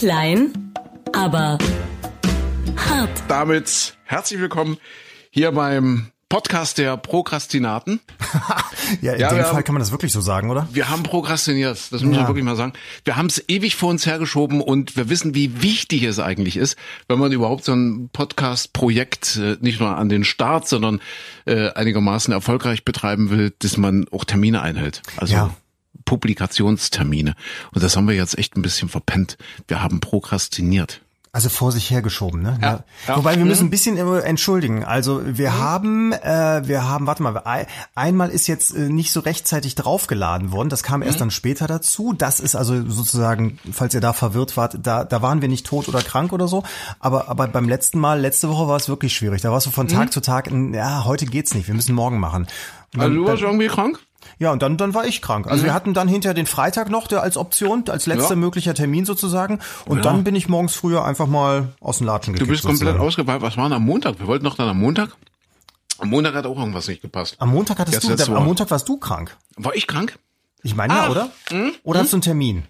Klein, aber hart. Damit herzlich willkommen hier beim Podcast der Prokrastinaten. ja, in Ja, dem Fall haben- kann man das wirklich so sagen, oder? Wir haben prokrastiniert, das muss Ja. man wirklich mal sagen. Wir haben es ewig vor uns hergeschoben und wir wissen, wie wichtig es eigentlich ist, wenn man überhaupt so ein Podcast-Projekt äh, nicht nur an den Start, sondern äh, einigermaßen erfolgreich betreiben will, dass man auch Termine einhält. Also Ja. Publikationstermine. Und das haben wir jetzt echt ein bisschen verpennt. Wir haben prokrastiniert. Also vor sich hergeschoben, ne? Ja, ja. Wobei wir Mhm. müssen ein bisschen entschuldigen. Also wir haben, äh, wir haben, warte mal, ein- einmal ist jetzt äh, nicht so rechtzeitig draufgeladen worden. Das kam erst Mhm. dann später dazu. Das ist also sozusagen, falls ihr da verwirrt wart, da, da waren wir nicht tot oder krank oder so. Aber, aber beim letzten Mal, letzte Woche war es wirklich schwierig. Da warst du von Mhm. Tag zu Tag, ja, heute geht's nicht. Wir müssen morgen machen. Und Also dann- du warst irgendwie krank? Ja, und dann, dann war ich krank. Also wir hatten dann hinterher den Freitag noch der als Option, als letzter Mhm. Ja. möglicher Termin sozusagen. Und Ja. dann bin ich morgens früher einfach mal aus dem Latschen Du gekickt. bist komplett ausgefallen. Was war denn am Montag? Wir wollten doch dann am Montag. Am Montag hat auch irgendwas nicht gepasst. Am Montag hattest du, letzte am. Montag warst du krank. War ich krank? Ich meine ja, oder? Oder hast du einen Termin?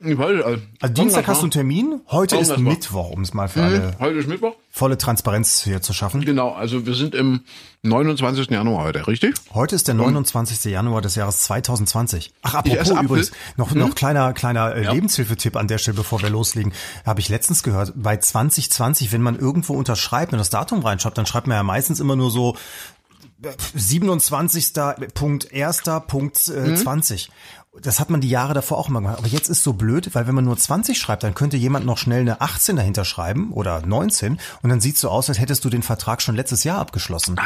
Ich weiß, also, Also Dienstag hast du einen Termin, heute ist. Mittwoch, um es mal für alle Heute ist Mittwoch. volle Transparenz hier zu schaffen. Genau, also wir sind im 29. Januar heute, richtig? Heute ist der 29. Januar des Jahres 2020. Ach, apropos übrigens, noch, noch kleiner, kleiner äh, Lebenshilfetipp an der Stelle, bevor wir loslegen. Habe ich letztens gehört, bei 2020, wenn man irgendwo unterschreibt und das Datum reinschreibt, dann schreibt man ja meistens immer nur so äh, 27. Punkt 1. Punkt äh, 20. Das hat man die Jahre davor auch immer gemacht. Aber jetzt ist so blöd, weil wenn man nur 20 schreibt, dann könnte jemand noch schnell eine 18 dahinter schreiben oder 19 und dann sieht so aus, als hättest du den Vertrag schon letztes Jahr abgeschlossen.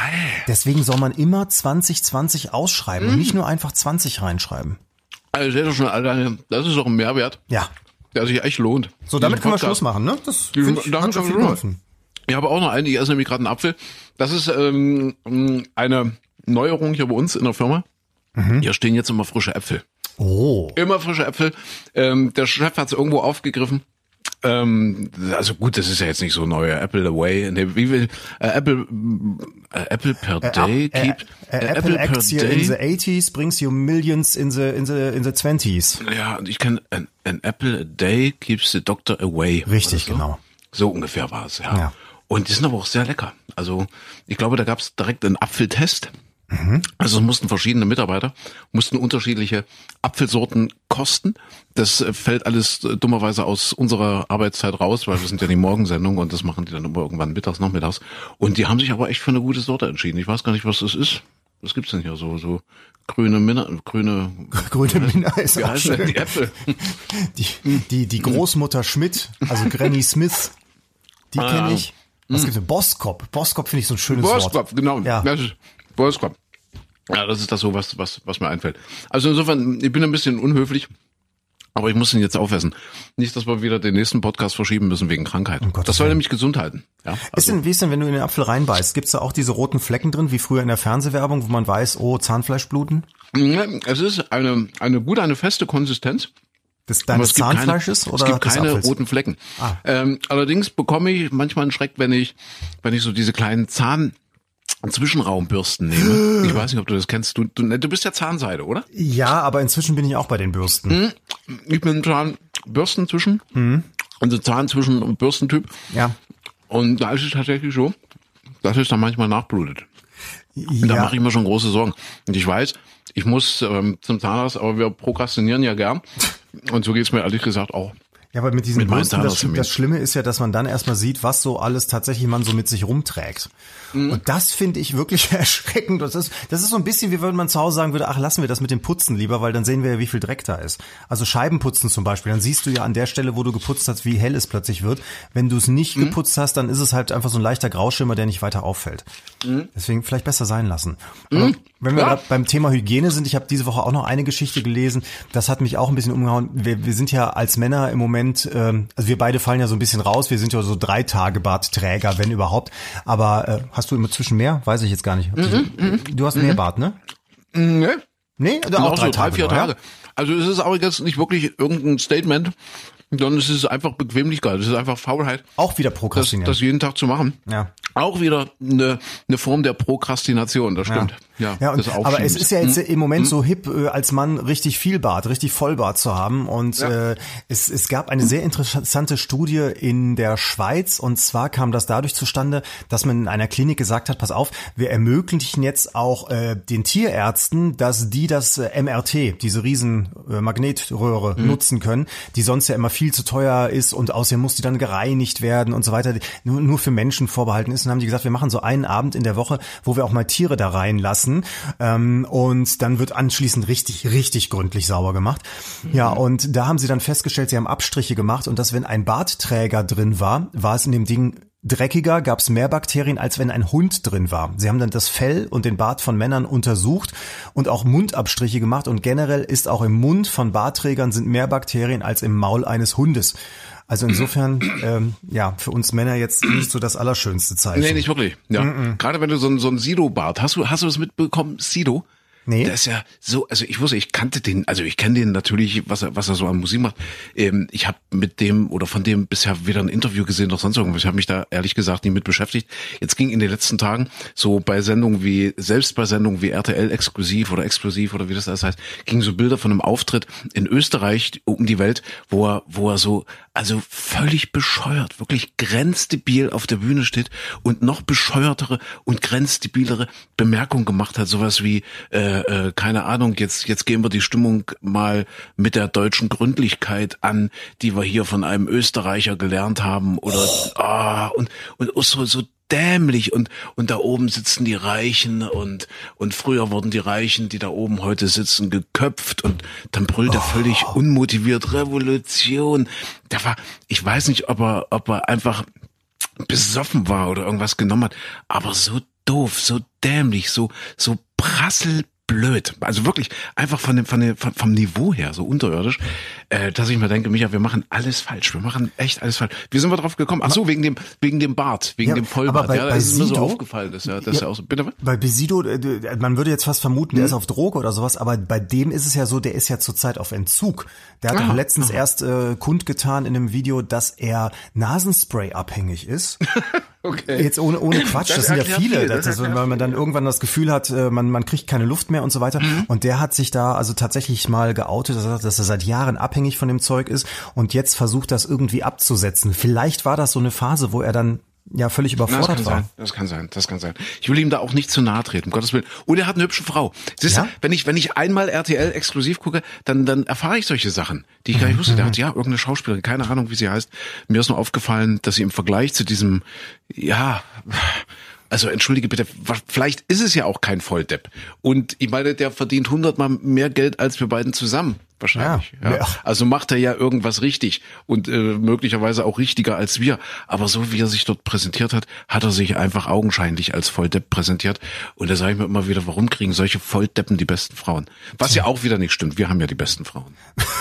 Deswegen soll man immer 2020 ausschreiben und nicht nur einfach 20 reinschreiben. Also seht ihr schon alleine, das ist doch ein Mehrwert, Ja. der sich echt lohnt. So, damit können wir. Schluss machen, ne? Das find ich, damit hat schon viel geholfen. Ich habe auch noch einen, ich esse nämlich gerade einen Apfel. Das ist ähm, eine Neuerung hier bei uns in der Firma. Mhm. Hier stehen jetzt immer frische Äpfel. Oh. Immer frische Äpfel. Ähm, der Chef hat es irgendwo aufgegriffen. Ähm, also gut, das ist ja jetzt nicht so neu. Apple away. Nee, wie will äh, Apple äh, Apple per day Äh, keep äh, äh, Apple acts here in the 80s, brings you millions in the, in the, in the 20s. Ja, und ich kann an, an Apple a day keeps the doctor away. Richtig, Oder so. genau. So ungefähr war es, ja. Ja. Und die sind aber auch sehr lecker. Also ich glaube, da gab es direkt einen Apfeltest. Mhm. Also es mussten verschiedene Mitarbeiter, mussten unterschiedliche Apfelsorten kosten. Das äh, fällt alles äh, dummerweise aus unserer Arbeitszeit raus, weil wir sind ja die Morgensendung und das machen die dann immer irgendwann mittags, nachmittags. Und die haben sich aber echt für eine gute Sorte entschieden. Ich weiß gar nicht, was das ist. Was gibt's denn hier so? So grüne Minna, grüne, Grüne Minna ist auch schön. die Äpfel? Die, die, die Großmutter Schmidt, also Granny Smith, die kenne ich. Was gibt's denn? Boskop. Boskop finde ich so ein schönes Wort. Boskopf, genau. Ja. Das ist Boskopf. Ja, das ist das so, was, was, was mir einfällt. Also insofern, ich bin ein bisschen unhöflich, aber ich muss ihn jetzt aufessen. Nicht, dass wir wieder den nächsten Podcast verschieben müssen wegen Krankheit. Gottes das soll nämlich gesund halten. Ja, Ist also, denn, wie ist denn, wenn du in den Apfel reinbeißt? Gibt's da auch diese roten Flecken drin, wie früher in der Fernsehwerbung, wo man weiß, oh, Zahnfleischbluten? Es ist eine, eine gute, eine feste Konsistenz. Des deines Zahnfleisches keine, oder es gibt keine Apfels? roten Flecken. Ah. Ähm, allerdings bekomme ich manchmal einen Schreck, wenn ich, wenn ich so diese kleinen Zahn Zwischenraumbürsten nehme. Ich weiß nicht, ob du das kennst. Du, du, du bist ja Zahnseide, oder? Ja, aber inzwischen bin ich auch bei den Bürsten. Ich bin Zahnbürsten zwischen, also Zahn zwischen und Bürstentyp. Ja. Und da ist es tatsächlich so, dass es dann manchmal nachblutet. Und da Ja. mache ich mir schon große Sorgen. Und ich weiß, ich muss ähm, zum Zahnarzt, aber wir prokrastinieren ja gern. Und so geht's mir ehrlich gesagt auch. Ja, aber mit diesen Mit Bürsten, das, das Schlimme ist ja, dass man dann erstmal sieht, was so alles tatsächlich man so mit sich rumträgt. Mhm. Und das finde ich wirklich erschreckend. Das ist, das ist so ein bisschen, wie wenn man zu Hause sagen würde, ach, lassen wir das mit dem Putzen lieber, weil dann sehen wir ja, wie viel Dreck da ist. Also Scheibenputzen zum Beispiel, dann siehst du ja an der Stelle, wo du geputzt hast, wie hell es plötzlich wird. Wenn du es nicht Mhm. geputzt hast, dann ist es halt einfach so ein leichter Grauschimmer, der nicht weiter auffällt. Deswegen vielleicht besser sein lassen. Aber wenn wir Mhm. Ja. beim Thema Hygiene sind, ich habe diese Woche auch noch eine Geschichte gelesen, das hat mich auch ein bisschen umgehauen. Wir, wir sind ja als Männer im Moment, ähm, also wir beide fallen ja so ein bisschen raus, wir sind ja so drei Tage Bartträger, wenn überhaupt. Aber äh, hast du immer zwischen mehr? Weiß ich jetzt gar nicht. Du hast mehr Bart, ne? Ne? Nee, oder Auch auch so drei, drei, Tage vier nur, ja? Tage. Also es ist aber jetzt nicht wirklich irgendein Statement, sondern es ist einfach Bequemlichkeit. Es ist einfach Faulheit, Auch wieder das, prokrastinieren. das jeden Tag zu machen. Ja. Auch wieder eine, eine Form der Prokrastination, das stimmt. Ja, ja und, das aber es ist ja jetzt Hm? im Moment so hip, äh, als Mann richtig viel Bart, richtig Vollbart zu haben. Und Ja. äh, es, es gab eine sehr interessante Studie in der Schweiz. Und zwar kam das dadurch zustande, dass man in einer Klinik gesagt hat, pass auf, wir ermöglichen jetzt auch äh, den Tierärzten, dass die das äh, MRT, diese riesen äh, Magnetröhre Mhm. nutzen können, die sonst ja immer viel zu teuer ist und außerdem muss die dann gereinigt werden und so weiter, nur, nur für Menschen vorbehalten ist. Und haben die gesagt, wir machen so einen Abend in der Woche, wo wir auch mal Tiere da reinlassen ähm, und dann wird anschließend richtig, richtig gründlich sauber gemacht. Ja, und da haben sie dann festgestellt, sie haben Abstriche gemacht und dass wenn ein Bartträger drin war, war es in dem Ding dreckiger, gab es mehr Bakterien, als wenn ein Hund drin war. Sie haben dann das Fell und den Bart von Männern untersucht und auch Mundabstriche gemacht und generell ist auch im Mund von Bartträgern sind mehr Bakterien als im Maul eines Hundes. Also insofern, ähm, ja, für uns Männer jetzt nicht so das allerschönste Zeichen. Nee, nicht wirklich. Ja. Gerade wenn du so ein, so ein Sido-Bart, hast du, hast du das mitbekommen, Sido? Nee. Der ist ja so, also ich wusste, ich kannte den, also ich kenne den natürlich, was er, was er so an Musik macht. Ähm, ich habe mit dem oder von dem bisher weder ein Interview gesehen noch sonst irgendwas. Ich habe mich da ehrlich gesagt nie mit beschäftigt. Jetzt ging in den letzten Tagen so bei Sendungen wie, selbst bei Sendungen wie RTL exklusiv oder exklusiv oder wie das alles heißt, gingen so Bilder von einem Auftritt in Österreich um die Welt, wo er, wo er so, also völlig bescheuert, wirklich grenzdebil auf der Bühne steht und noch bescheuertere und grenzdebilere Bemerkungen gemacht hat, sowas wie, äh, äh, keine Ahnung, jetzt, jetzt gehen wir die Stimmung mal mit der deutschen Gründlichkeit an, die wir hier von einem Österreicher gelernt haben oder, ah, und, und so, so dämlich. Und und da oben sitzen die Reichen und und früher wurden die Reichen, die da oben heute sitzen, geköpft. Und dann brüllt er völlig unmotiviert Revolution. Der war, ich weiß nicht, ob er ob er einfach besoffen war oder irgendwas genommen hat, aber so doof, so dämlich, so so prasselblöd. Also wirklich einfach von dem, von dem vom, Niveau her so unterirdisch, äh, dass ich mir denke, Micha, wir machen alles falsch. Wir machen echt alles falsch. Wie sind wir drauf gekommen? Ach so, wegen dem wegen dem Bart, wegen Ja, dem Vollbart. aber bei- ja, das ist mir so Sido- aufgefallen, das ja, das ist ja auch so. Bitte was? Bei Besido, äh, man würde jetzt fast vermuten, der ist auf Droge oder sowas, aber bei dem ist es ja so, der ist ja zurzeit auf Entzug. Der hat Aha, doch letztens erst äh, kundgetan in einem Video, dass er Nasenspray abhängig ist. Okay. Jetzt ohne, ohne Quatsch, das, Das sind ja viele, viel, das das weil man dann irgendwann das Gefühl hat, äh, man, man kriegt keine Luft mehr und so weiter. Mhm. Und der hat sich da also tatsächlich mal geoutet, dass er, dass er seit Jahren abhängig von dem Zeug ist und jetzt versucht, das irgendwie abzusetzen. Vielleicht war das so eine Phase, wo er dann ja völlig Na, das überfordert kann war. sein, das kann sein, das kann sein. Ich will ihm da auch nicht zu nahe treten, um Gottes Willen. Und er hat eine hübsche Frau. Siehst du, Ja? wenn ich, wenn ich einmal RTL exklusiv gucke, dann, dann erfahre ich solche Sachen, die ich gar nicht wusste. Der hat ja irgendeine Schauspielerin, keine Ahnung, wie sie heißt. Mir ist nur aufgefallen, dass sie im Vergleich zu diesem, ja, also entschuldige bitte, vielleicht ist es ja auch kein Volldepp. Und ich meine, der verdient hundertmal mehr Geld als wir beiden zusammen. Wahrscheinlich. Ja. Ja. Ja. Also macht er ja irgendwas richtig und äh, möglicherweise auch richtiger als wir. Aber so wie er sich dort präsentiert hat, hat er sich einfach augenscheinlich als Volldepp präsentiert. Und da sage ich mir immer wieder, warum kriegen solche Volldeppen die besten Frauen? Was ja auch wieder nicht stimmt. Wir haben ja die besten Frauen.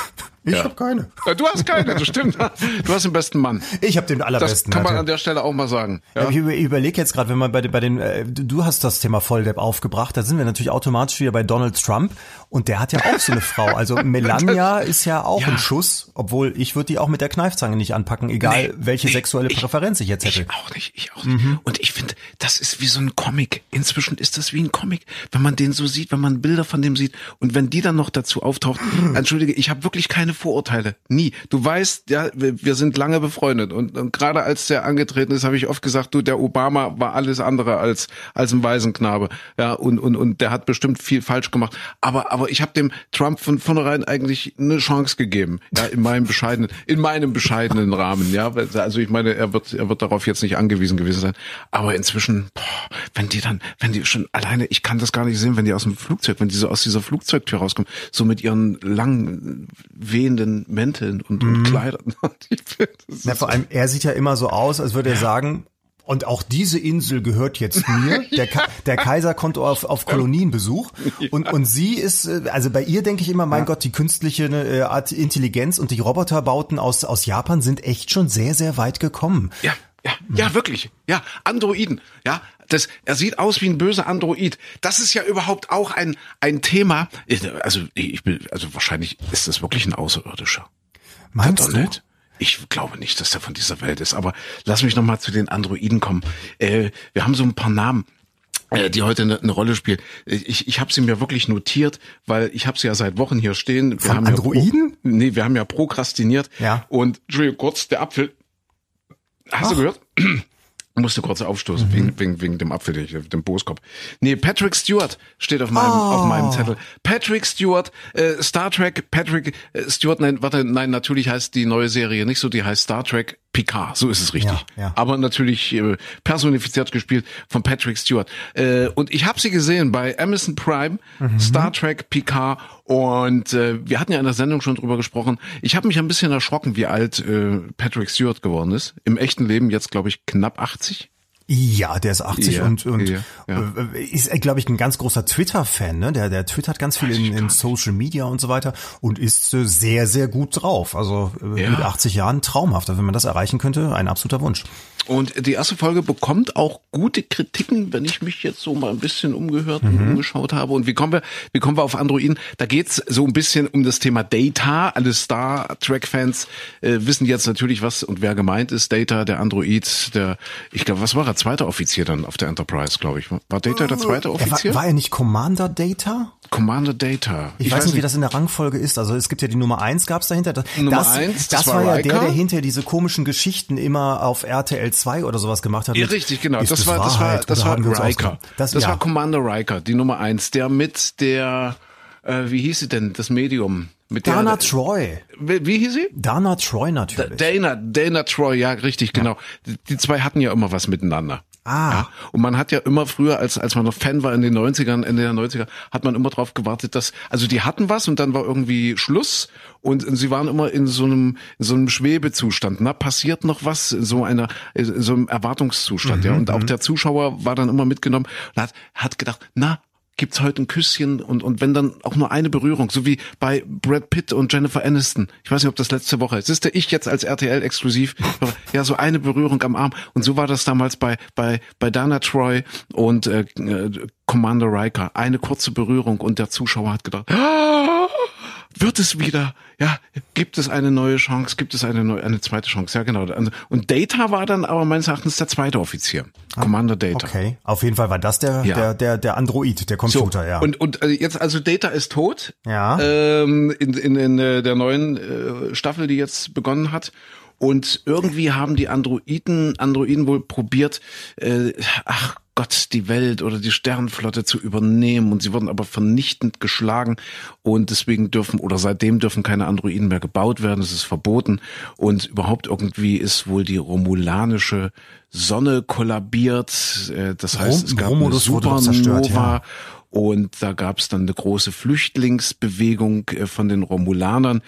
Ich Ja. habe keine. Ja, Du hast keine, das stimmt. Du hast den besten Mann. Ich habe den Das allerbesten. kann man Alter. an der Stelle auch mal sagen. Ja? Ich über, überlege jetzt gerade, wenn man bei, den- bei den, äh, du hast das Thema Volldepp aufgebracht, da sind wir natürlich automatisch wieder bei Donald Trump und der hat ja auch so eine Frau. Also Melania ist ja auch Ja. ein Schuss, obwohl ich würde die auch mit der Kneifzange nicht anpacken, egal Nee, welche nee, sexuelle ich- Präferenz ich jetzt hätte. Ich auch nicht, ich auch nicht. Und ich finde, das ist wie so ein Comic. Inzwischen ist das wie ein Comic, wenn man den so sieht, wenn man Bilder von dem sieht und wenn die dann noch dazu auftaucht. Entschuldige, ich habe wirklich keine Vorurteile, nie. Du weißt, ja, wir, sind lange befreundet und, und gerade als der angetreten ist, habe ich oft gesagt, du, der Obama war alles andere als als ein Waisenknabe, ja und und und der hat bestimmt viel falsch gemacht. Aber aber ich habe dem Trump von vornherein eigentlich eine Chance gegeben, ja, in meinem bescheidenen, in meinem bescheidenen Rahmen, ja. Also ich meine, er wird, er wird darauf jetzt nicht angewiesen gewesen sein. Aber inzwischen, boah, wenn die dann, wenn die schon alleine, ich kann das gar nicht sehen, wenn die aus dem Flugzeug, wenn die so aus dieser Flugzeugtür rauskommen, so mit ihren lang wehenden Mänteln und, und Kleidern. Na, vor allem, er sieht ja immer so aus, als würde er sagen, und auch diese Insel gehört jetzt mir. Der, Ka der Kaiser kommt auf, auf Kolonienbesuch. Und, und sie ist, äh, also bei ihr denke ich immer, mein Gott, die künstliche äh, Art Intelligenz und die Roboterbauten aus, aus Japan sind echt schon sehr, sehr weit gekommen. Ja, ja, ja, wirklich. Ja, Androiden. Ja, das, er sieht aus wie ein böser Android. Das ist ja überhaupt auch ein, ein Thema. Also, ich bin, also wahrscheinlich ist das wirklich ein Außerirdischer. Meinst du? nicht? Ich glaube nicht, dass der von dieser Welt ist. Aber lass mich noch mal zu den Androiden kommen. Äh, wir haben so ein paar Namen. äh, die heute eine, eine Rolle spielt. Ich, ich habe sie mir wirklich notiert, weil ich habe sie ja seit Wochen hier stehen. Wir Von haben Androiden? Ja pro, nee, wir haben ja prokrastiniert. Ja. Und Entschuldigung, kurz, der Apfel. Hast Ach. du gehört? Musste kurz aufstoßen, Mhm. wegen, wegen, wegen dem Apfel, dem Boskop. Nee, Patrick Stewart steht auf meinem, auf meinem Oh. Zettel. Patrick Stewart, äh, Star Trek, Patrick äh, Stewart, nein, warte, nein, natürlich heißt die neue Serie nicht so, die heißt Star Trek Picard, so ist es richtig. Ja, ja. Aber natürlich äh, personifiziert gespielt von Patrick Stewart. Äh, und ich habe sie gesehen bei Amazon Prime, Mhm. Star Trek Picard und äh, wir hatten ja in der Sendung schon drüber gesprochen. Ich habe mich ein bisschen erschrocken, wie alt äh, Patrick Stewart geworden ist. Im echten Leben jetzt, glaube ich, knapp 80. Ja, der ist 80 Ja, und, und ja, ja. äh, ist, glaube ich, ein ganz großer Twitter-Fan. Ne? Der, der twittert ganz viel in, in Social Media und so weiter und ist äh, sehr, sehr gut drauf. Also äh, mit 80 Jahren traumhaft. Wenn man das erreichen könnte, ein absoluter Wunsch. Und die erste Folge bekommt auch gute Kritiken, wenn ich mich jetzt so mal ein bisschen umgehört und umgeschaut habe. Und wie kommen wir, wie kommen wir auf Androiden? Da geht's so ein bisschen um das Thema Data. Alle Star Trek-Fans äh, wissen jetzt natürlich, was und wer gemeint ist. Data, der Android, der, ich glaube, was war er? Zweiter Offizier dann auf der Enterprise, glaube ich. War Data der zweite Er war, Offizier? war er nicht Commander Data? Commander Data. Ich, weiß nicht, wie das in der Rangfolge ist. Also es gibt ja die Nummer eins gab's dahinter. Das, Nummer das, eins, das, das war war ja Riker. der, der hinterher diese komischen Geschichten immer auf RTL 2 oder sowas gemacht hat. Ja, richtig, genau. ist Das war, das war, das war wir uns Riker. ausgedacht? Das, ja. war Commander Riker, die Nummer eins, der mit der, äh, wie hieß sie denn, das Medium? Mit der, Dana Troy. Wie, wie hieß sie? Dana Troy natürlich. Dana, Dana Troy, ja, richtig, genau. Die, die zwei hatten ja immer was miteinander. Ah. Ja, und man hat ja immer früher, als, als man noch Fan war in den 90ern, Ende der 90er, hat man immer drauf gewartet, dass, also die hatten was und dann war irgendwie Schluss und, und sie waren immer in so einem, in so einem Schwebezustand. Na, passiert noch was? In so einer, in so einem Erwartungszustand, ja. Und auch der Zuschauer war dann immer mitgenommen und hat, hat gedacht, na, gibt's heute ein Küsschen und und wenn dann auch nur eine Berührung, so wie bei Brad Pitt und Jennifer Aniston. Ich weiß nicht, ob das letzte Woche ist. Ist der ich jetzt als RTL exklusiv. Ja, so eine Berührung am Arm und so war das damals bei bei bei Dana Troy und äh, äh, Commander Riker. Eine kurze Berührung und der Zuschauer hat gedacht, ah, wird es wieder? Ja, gibt es eine neue Chance? Gibt es eine neue, eine zweite Chance? Ja, genau. Und Data war dann aber meines Erachtens der zweite Offizier. Commander Data. Okay, auf jeden Fall war das der, Ja. der, der, der Android, der Computer, ja. Und, und äh, jetzt, also Data ist tot. Ja. Ähm, in, in, in äh, der neuen äh, Staffel, die jetzt begonnen hat. Und irgendwie haben die Androiden, Androiden wohl probiert, äh, ach Gott, die Welt oder die Sternenflotte zu übernehmen. Und sie wurden aber vernichtend geschlagen. Und deswegen dürfen, oder seitdem dürfen keine Androiden mehr gebaut werden. Das ist verboten. Und überhaupt irgendwie ist wohl die romulanische Sonne kollabiert. Äh, das heißt, es gab eine Romulus doch Supernova. zerstört, ja. Und da gab es dann eine große Flüchtlingsbewegung äh, von den Romulanern.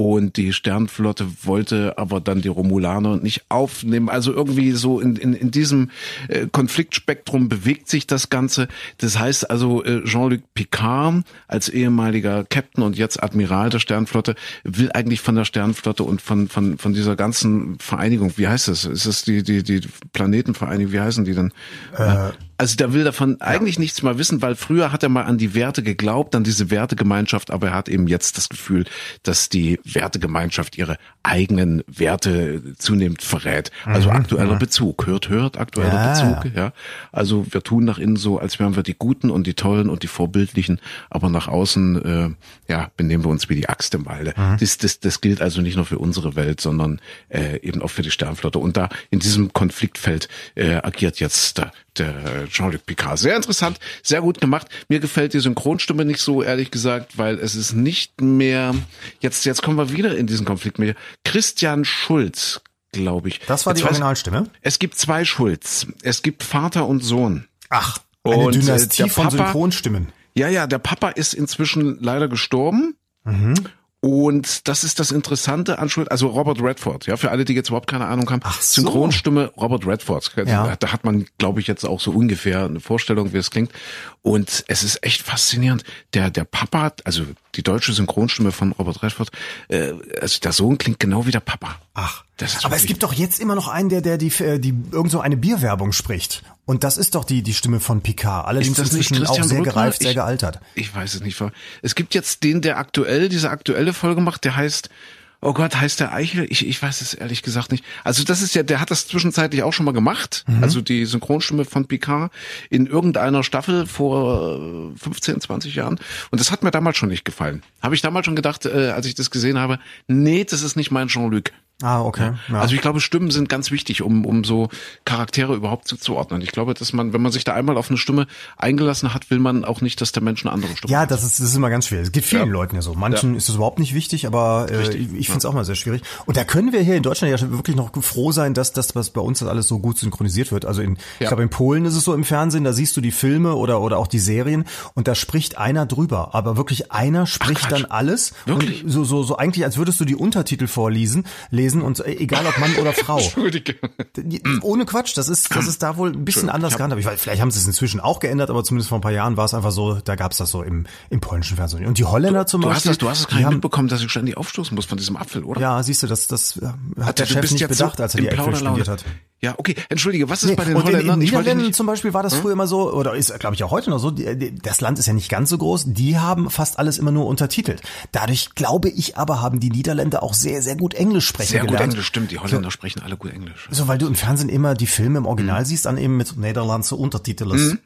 Und die Sternflotte wollte aber dann die Romulaner nicht aufnehmen. Also irgendwie so in, in, in diesem äh, Konfliktspektrum bewegt sich das Ganze. Das heißt also, äh, Jean-Luc Picard als ehemaliger Captain und jetzt Admiral der Sternflotte will eigentlich von der Sternflotte und von, von, von dieser ganzen Vereinigung, wie heißt das? Ist es die, die, die Planetenvereinigung, wie heißen die denn? Äh, Also der will davon eigentlich nichts mehr wissen, weil früher hat er mal an die Werte geglaubt, an diese Wertegemeinschaft, aber er hat eben jetzt das Gefühl, dass die Wertegemeinschaft ihre eigenen Werte zunehmend verrät. Also aktueller Bezug, hört, hört, aktueller Ja. Bezug, ja. Also wir tun nach innen so, als wären wir die Guten und die Tollen und die Vorbildlichen, aber nach außen, äh, ja, benehmen wir uns wie die Axt im Walde. Das, das, das gilt also nicht nur für unsere Welt, sondern äh, eben auch für die Sternflotte. Und da in diesem Konfliktfeld äh, agiert jetzt der, der Jean-Luc Picard. Sehr interessant, sehr gut gemacht. Mir gefällt die Synchronstimme nicht so, ehrlich gesagt, weil es ist nicht mehr, jetzt, jetzt kommen wir wieder in diesen Konflikt mit Christian Schulz, glaube ich. das war die Jetzt weiß- Originalstimme. Es gibt zwei Schulz. Es gibt Vater und Sohn. Ach, eine Und, äh, Dynastie der von Papa- Synchronstimmen. Ja, ja, der Papa ist inzwischen leider gestorben. Mhm. Und das ist das Interessante an Schuld, also Robert Redford, ja, für alle, die jetzt überhaupt keine Ahnung haben. Ach so. Synchronstimme Robert Redford. Ja. Da hat man, glaube ich, jetzt auch so ungefähr eine Vorstellung, wie es klingt. Und es ist echt faszinierend. Der, der Papa, also die deutsche Synchronstimme von Robert Redford, äh, also der Sohn klingt genau wie der Papa. Ach, aber es gibt doch jetzt immer noch einen, der, der die, äh, die irgend so eine Bierwerbung spricht. Und das ist doch die, die Stimme von Picard. Allerdings Ist das nicht inzwischen auch Christian sehr Brückner? gereift, sehr Ich- gealtert. Ich weiß es nicht. Es gibt jetzt den, der aktuell, diese aktuelle Folge macht, der heißt, Oh Gott, heißt der Eichel? Ich, ich weiß es ehrlich gesagt nicht. Also das ist ja, der hat das zwischenzeitlich auch schon mal gemacht. Mhm. Also die Synchronstimme von Picard in irgendeiner Staffel vor 15, 20 Jahren. Und das hat mir damals schon nicht gefallen. Habe ich damals schon gedacht, äh, als ich das gesehen habe, nee, das ist nicht mein Jean-Luc. Ah, okay. Ja. Also ich glaube, Stimmen sind ganz wichtig, um, um so Charaktere überhaupt zuzuordnen. Ich glaube, dass man, wenn man sich da einmal auf eine Stimme eingelassen hat, will man auch nicht, dass der Mensch eine andere Stimme Ja, hat. das ist, das ist immer ganz schwierig. Es geht vielen Ja. Leuten ja so. Manchen Ja. ist es überhaupt nicht wichtig, aber äh, Richtig. ich, ich finde es auch mal sehr schwierig. Und da können wir hier in Deutschland ja wirklich noch froh sein, dass das, was bei uns das alles so gut synchronisiert wird. Also in, ich Ja. glaube, in Polen ist es so im Fernsehen, da siehst du die Filme oder, oder auch die Serien und da spricht einer drüber. Aber wirklich einer spricht Quatsch. dann alles. Wirklich? Und so, so, so eigentlich, als würdest du die Untertitel vorlesen, lesen und äh, egal ob Mann oder Frau. Entschuldige. Ohne Quatsch, das ist, das ist da wohl ein bisschen anders gehandhabt. Ich weiß, vielleicht haben sie es inzwischen auch geändert, aber zumindest vor ein paar Jahren war es einfach so, da gab es das so im, im polnischen Fernsehen. Und die Holländer zum Du hast Beispiel. das, du hast es gar nicht haben, mitbekommen, dass ich ständig aufstoßen muss von diesem Apfel, oder? Ja, siehst du, das, das äh, hat der du Chef nicht bedacht, so als er die Äpfel studiert hat. Ja, okay. Entschuldige, was ist Nee, bei den und in, in Holländern? Nicht, zum Beispiel war das früher immer so, oder ist, glaube ich, auch heute noch so, das Land ist ja nicht ganz so groß, die haben fast alles immer nur untertitelt. Dadurch, glaube ich aber, haben die Niederländer auch sehr, sehr gut Englisch sprechen sehr gut gelernt. Englisch, stimmt. Die Holländer sprechen alle gut Englisch. So, weil du im Fernsehen immer die Filme im Mhm. Original siehst, dann eben mit Niederlandse Untertiteln.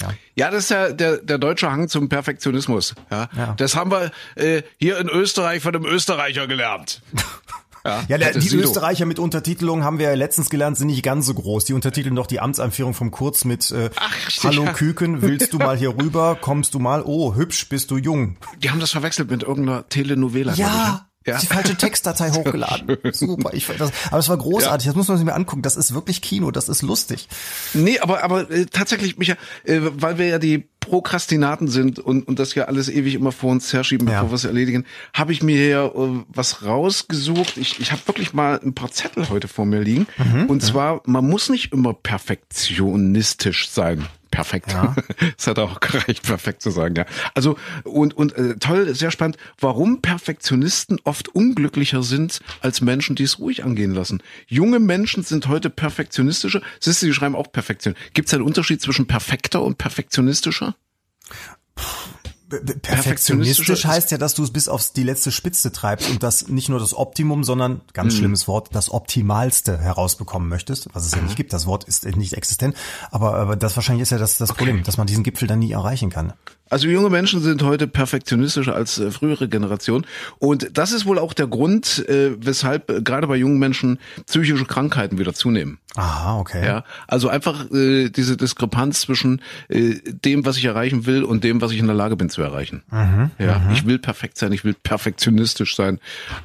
Ja. Ja, das ist ja der, der deutsche Hang zum Perfektionismus. Ja, Ja. Das haben wir äh, hier in Österreich von einem Österreicher gelernt. Ja, der, das die Sido. Österreicher mit Untertitelung haben wir ja letztens gelernt, sind nicht ganz so groß. Die untertiteln doch die Amtsanführung vom Kurz mit äh, Ach, Hallo ja. Küken, willst du mal hier rüber? Kommst du mal? Oh, hübsch, bist du jung. Die haben das verwechselt mit irgendeiner Telenovela. Ja, ne? Ja. die falsche Textdatei hochgeladen. Super, ich das, aber es war großartig. Das muss man sich mal angucken. Das ist wirklich Kino, das ist lustig. Nee, aber aber äh, tatsächlich, Micha, äh, weil wir ja die Prokrastinaten sind und, und das ja alles ewig immer vor uns herschieben, Ja. bevor wir es erledigen, habe ich mir hier äh, was rausgesucht. Ich, ich habe wirklich mal ein paar Zettel heute vor mir liegen. Mhm, und zwar, man muss nicht immer perfektionistisch sein. Perfekt. Es hat auch gereicht, perfekt zu sagen, ja. Also und und äh, toll, sehr spannend, warum Perfektionisten oft unglücklicher sind als Menschen, die es ruhig angehen lassen. Junge Menschen sind heute perfektionistischer. Siehst du, die schreiben auch Perfektion. Gibt es einen Unterschied zwischen perfekter und perfektionistischer? Perfektionistisch ist- heißt ja, dass du es bis aufs die letzte Spitze treibst und das nicht nur das Optimum, sondern ganz Mhm. schlimmes Wort, das Optimalste herausbekommen möchtest, was es ja nicht gibt. Das Wort ist nicht existent, aber, aber das wahrscheinlich ist ja das, das Problem, dass man diesen Gipfel dann nie erreichen kann. Also junge Menschen sind heute perfektionistischer als äh, frühere Generationen. Und das ist wohl auch der Grund, äh, weshalb äh, gerade bei jungen Menschen psychische Krankheiten wieder zunehmen. Aha, okay. Ja, also einfach äh, diese Diskrepanz zwischen äh, dem, was ich erreichen will und dem, was ich in der Lage bin zu erreichen. ja, ich will perfekt sein, ich will perfektionistisch sein,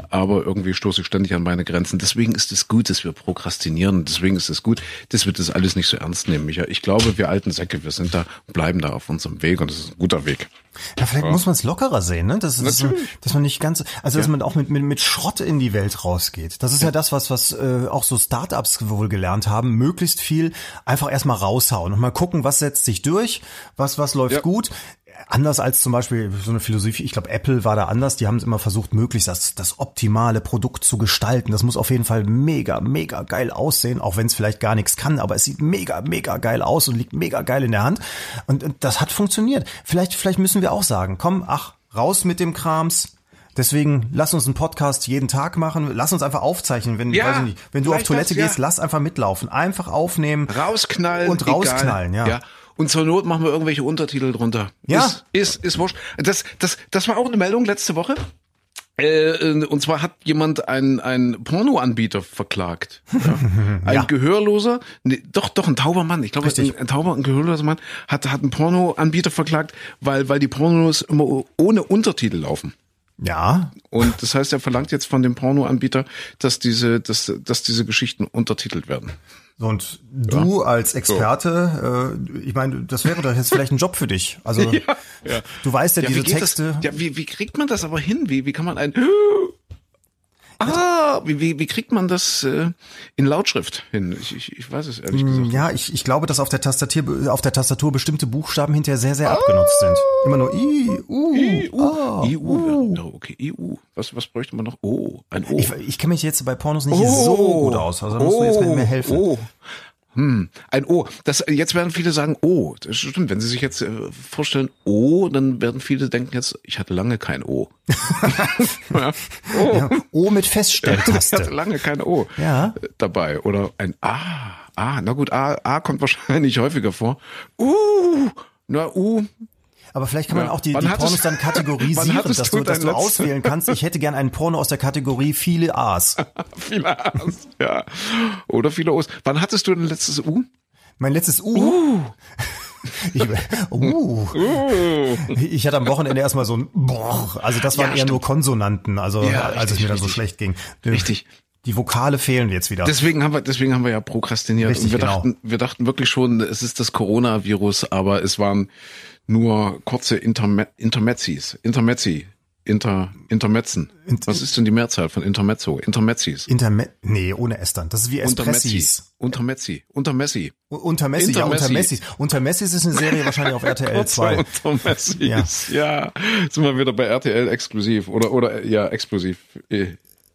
aber irgendwie stoße ich ständig an meine Grenzen. Deswegen ist es gut, dass wir prokrastinieren. Deswegen ist es gut, dass wir das alles nicht so ernst nehmen, Micha. Ich glaube, wir alten Säcke, wir sind da, bleiben da auf unserem Weg und das ist ein guter Weg. Ja, vielleicht muss man es lockerer sehen, ne? Das ist, Natürlich. dass man nicht ganz, also dass man auch mit, mit, mit Schrott in die Welt rausgeht. Das ist ja, das, was, was äh, auch so Startups wohl gelernt haben, möglichst viel einfach erstmal raushauen und mal gucken, was setzt sich durch, was, was läuft Ja. gut. Anders als zum Beispiel so eine Philosophie, ich glaube, Apple war da anders, die haben immer versucht, möglichst das, das optimale Produkt zu gestalten. Das muss auf jeden Fall mega, mega geil aussehen, auch wenn es vielleicht gar nichts kann, aber es sieht mega, mega geil aus und liegt mega geil in der Hand. Und, und das hat funktioniert. Vielleicht, vielleicht müssen wir auch sagen, komm, ach, raus mit dem Krams. Deswegen lass uns einen Podcast jeden Tag machen. Lass uns einfach aufzeichnen, wenn, Ja, weiß ich nicht, wenn du auf Toilette das, ja. gehst, lass einfach mitlaufen. Einfach aufnehmen. Rausknallen. Und rausknallen, egal. ja. Und zur Not machen wir irgendwelche Untertitel drunter. Ja. Ist, ist, ist wurscht. Das, das, das war auch eine Meldung letzte Woche. Äh, und zwar hat jemand einen, einen Pornoanbieter verklagt. Ja. Ein Ja. Gehörloser, nee, doch, doch, ein tauber Mann, ich glaube, ein, ein tauber, ein gehörloser Mann hat, hat einen Pornoanbieter verklagt, weil, weil die Pornos immer ohne Untertitel laufen. Ja, Und das heißt, er verlangt jetzt von dem Pornoanbieter, dass diese, dass, dass diese Geschichten untertitelt werden. So, Und du als Experte, äh, ich meine, das wäre doch jetzt vielleicht ein Job für dich. Also ja. du weißt ja, Ja, diese Texte. Das, ja, wie, wie kriegt man das aber hin? Wie, wie kann man ein Ah, wie, wie, wie kriegt man das äh, in Lautschrift hin? Ich, ich, ich weiß es ehrlich gesagt. Ja, ich, ich glaube, dass auf der Tastatur auf der Tastatur bestimmte Buchstaben hinterher sehr sehr abgenutzt sind. Immer nur i, u, EU, ah, EU, uh. ja, okay, EU. Was, was bräuchte man noch? Oh, ein O. Ich, ich kenne mich jetzt bei Pornos nicht so gut aus. Also da musst du jetzt mir helfen. Oh. Hm, ein O. Das, jetzt werden viele sagen, O. Das stimmt. Wenn Sie sich jetzt äh, vorstellen, O, dann werden viele denken jetzt, ich hatte lange kein O. ja. O. Ja, o mit Feststelltaste. ich hatte lange kein O ja. dabei. Oder ein A. A, na gut, A, A kommt wahrscheinlich häufiger vor. Uh, na U, aber vielleicht kann man ja. auch die, die Pornos dann kategorisieren, dass du, dass du auswählen kannst. Ich hätte gern einen Porno aus der Kategorie viele A's. viele A's, ja. Oder viele O's. Wann hattest du dein letztes U? Mein letztes U? Uh. Ich, uh. uh. ich hatte am Wochenende erstmal so ein Boah. Also das waren ja, eher stimmt. nur Konsonanten, also ja, richtig, als es mir dann so schlecht ging. Richtig. Die Vokale fehlen jetzt wieder. Deswegen haben wir, deswegen haben wir ja prokrastiniert. Richtig, wir genau. dachten, wir dachten wirklich schon, es ist das Coronavirus, aber es waren nur kurze Interme Intermezzis, Intermezzi, Inter, Intermetzen. Inter Was ist denn die Mehrzahl von Intermezzo? Intermezzis. Interme nee, ohne S dann. Das ist wie Espressis. Untermezzi. Untermessi. Untermessi, ja, Untermessis. Untermessis ist eine Serie wahrscheinlich auf RTL 2. Untermessis, ja. ja. Sind wir wieder bei RTL exklusiv oder, oder, ja, exklusiv.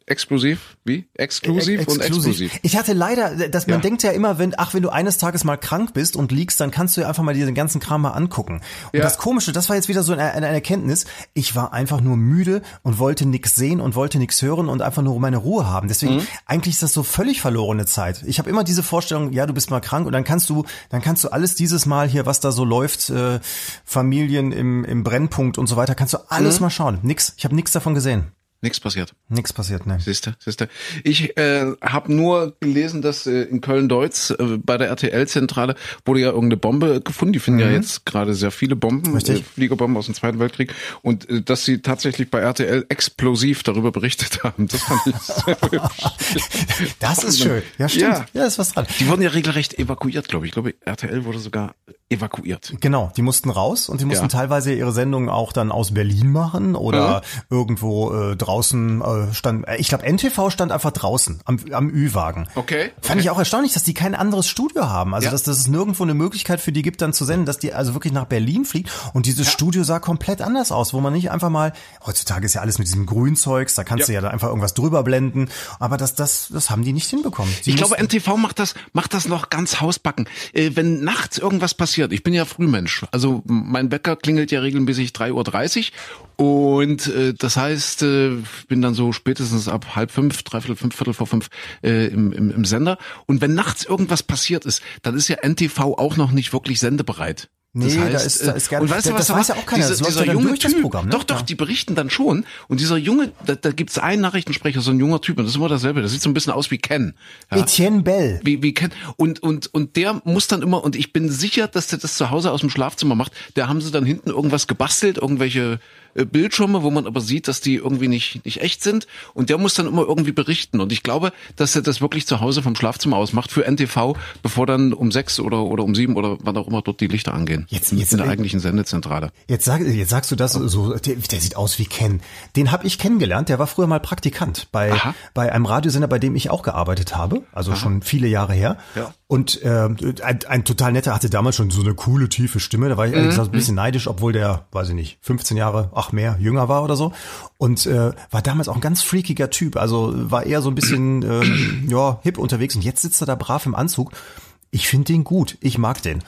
Explosiv? Wie? Exklusiv, Ex und explosiv. Ich hatte leider, dass man ja. denkt ja immer, wenn, ach, wenn du eines Tages mal krank bist und liegst, dann kannst du ja einfach mal diesen ganzen Kram mal angucken. Und ja. das Komische, das war jetzt wieder so eine, eine Erkenntnis. Ich war einfach nur müde und wollte nix sehen und wollte nix hören und einfach nur meine Ruhe haben. Deswegen, mhm. eigentlich ist das so völlig verlorene Zeit. Ich habe immer diese Vorstellung, ja, du bist mal krank und dann kannst du, dann kannst du alles dieses Mal hier, was da so läuft, äh, Familien im, im Brennpunkt und so weiter, kannst du alles mhm. mal schauen. Nix. Ich habe nichts davon gesehen. Nichts passiert. Nichts passiert, ne. Siehste, siehste. Ich äh, habe nur gelesen, dass äh, in Köln-Deutz äh, bei der RTL-Zentrale wurde ja irgendeine Bombe gefunden. Die finden mhm. ja jetzt gerade sehr viele Bomben, Richtig. äh, Fliegerbomben aus dem Zweiten Weltkrieg. Und äh, dass sie tatsächlich bei RTL explosiv darüber berichtet haben. Das fand ich sehr hübsch. Das ist schön. Ja, stimmt. Ja. ja, ist was dran. Die wurden ja regelrecht evakuiert, glaube ich. Ich glaube, RTL wurde sogar evakuiert. Genau, die mussten raus und die mussten ja. teilweise ihre Sendungen auch dann aus Berlin machen oder mhm. irgendwo äh, draußen äh, stand, äh, ich glaube NTV stand einfach draußen am, am Ü-Wagen. Okay. Fand okay. ich auch erstaunlich, dass die kein anderes Studio haben. Also ja. dass, dass es nirgendwo eine Möglichkeit für die gibt, dann zu senden, dass die also wirklich nach Berlin fliegt. Und dieses ja. Studio sah komplett anders aus, wo man nicht einfach mal, heutzutage ist ja alles mit diesem Grünzeugs, da kannst du ja da einfach irgendwas drüber blenden. Aber das, das, das haben die nicht hinbekommen. Die ich glaube, NTV macht das, macht das noch ganz hausbacken. Äh, wenn nachts irgendwas passiert, ich bin ja Frühmensch, also mein Wecker klingelt ja regelmäßig 3.30 Uhr und äh, das heißt, äh, bin dann so spätestens ab halb fünf, dreiviertel fünf, viertel vor fünf äh, im, im, im Sender. Und wenn nachts irgendwas passiert ist, dann ist ja NTV auch noch nicht wirklich sendebereit. Nee, das heißt, da ist, da ist gar nicht, und weißt du, was das weiß ja auch keiner, dieser, das dieser junge typ, ne? Doch, doch, ja. die berichten dann schon. Und dieser junge, da, da gibt's einen Nachrichtensprecher, so ein junger Typ, und das ist immer dasselbe, das sieht so ein bisschen aus wie Ken. Ja. Etienne Bell. Wie, wie Ken. Und, und, und der muss dann immer, und ich bin sicher, dass der das zu Hause aus dem Schlafzimmer macht, da haben sie dann hinten irgendwas gebastelt, irgendwelche äh, Bildschirme, wo man aber sieht, dass die irgendwie nicht, nicht echt sind. Und der muss dann immer irgendwie berichten. Und ich glaube, dass er das wirklich zu Hause vom Schlafzimmer aus macht für NTV, bevor dann um sechs oder, oder um sieben oder wann auch immer dort die Lichter angehen. Jetzt, jetzt in der eigentlichen Sendezentrale. Jetzt, sag, jetzt sagst du das so, der, der sieht aus wie Ken. Den habe ich kennengelernt, der war früher mal Praktikant bei, bei einem Radiosender, bei dem ich auch gearbeitet habe, also Aha. schon viele Jahre her. Ja. Und äh, ein, ein total netter hatte damals schon so eine coole, tiefe Stimme. Da war ich ehrlich mhm. gesagt ein bisschen neidisch, obwohl der, weiß ich nicht, 15 Jahre, ach mehr, jünger war oder so. Und äh, war damals auch ein ganz freakiger Typ. Also war eher so ein bisschen äh, ja, hip unterwegs. Und jetzt sitzt er da brav im Anzug. Ich finde den gut. Ich mag den.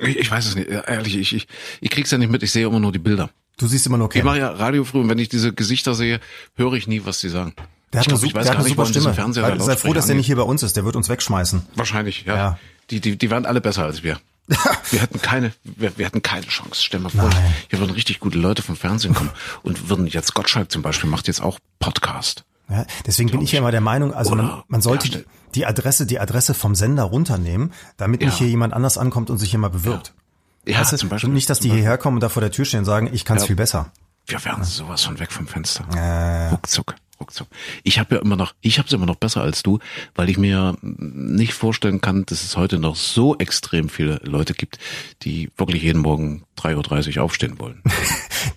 Ich, ich weiß es nicht, ehrlich, ich, ich, ich krieg's ja nicht mit, ich sehe immer nur die Bilder. Du siehst immer nur Ken. Ich mache ja Radio früh und wenn ich diese Gesichter sehe, höre ich nie, was sie sagen. Der hat, glaub, eine, der hat eine super Stimme. Sei, sei froh, dass der nicht hier bei uns ist. Der wird uns wegschmeißen. Wahrscheinlich, ja. ja. Die, die, die waren alle besser als wir. wir hatten keine, wir, wir hatten keine Chance. Stell mal vor, Nein. hier würden richtig gute Leute vom Fernsehen kommen und würden jetzt Gottschalk zum Beispiel macht jetzt auch Podcast. Ja, deswegen bin ich ja immer der Meinung, also man, man sollte die, die Adresse, die Adresse vom Sender runternehmen, damit ja. nicht hier jemand anders ankommt und sich hier mal bewirbt. Ja, ja zum Beispiel. Und nicht, dass die hierher kommen und da vor der Tür stehen und sagen, ich kann es ja. viel besser. Wir wären sowas von weg vom Fenster. Äh. Ruckzuck ruckzuck. Ich habe ja immer noch, ich habe es immer noch besser als du, weil ich mir nicht vorstellen kann, dass es heute noch so extrem viele Leute gibt, die wirklich jeden Morgen 3.30 Uhr aufstehen wollen.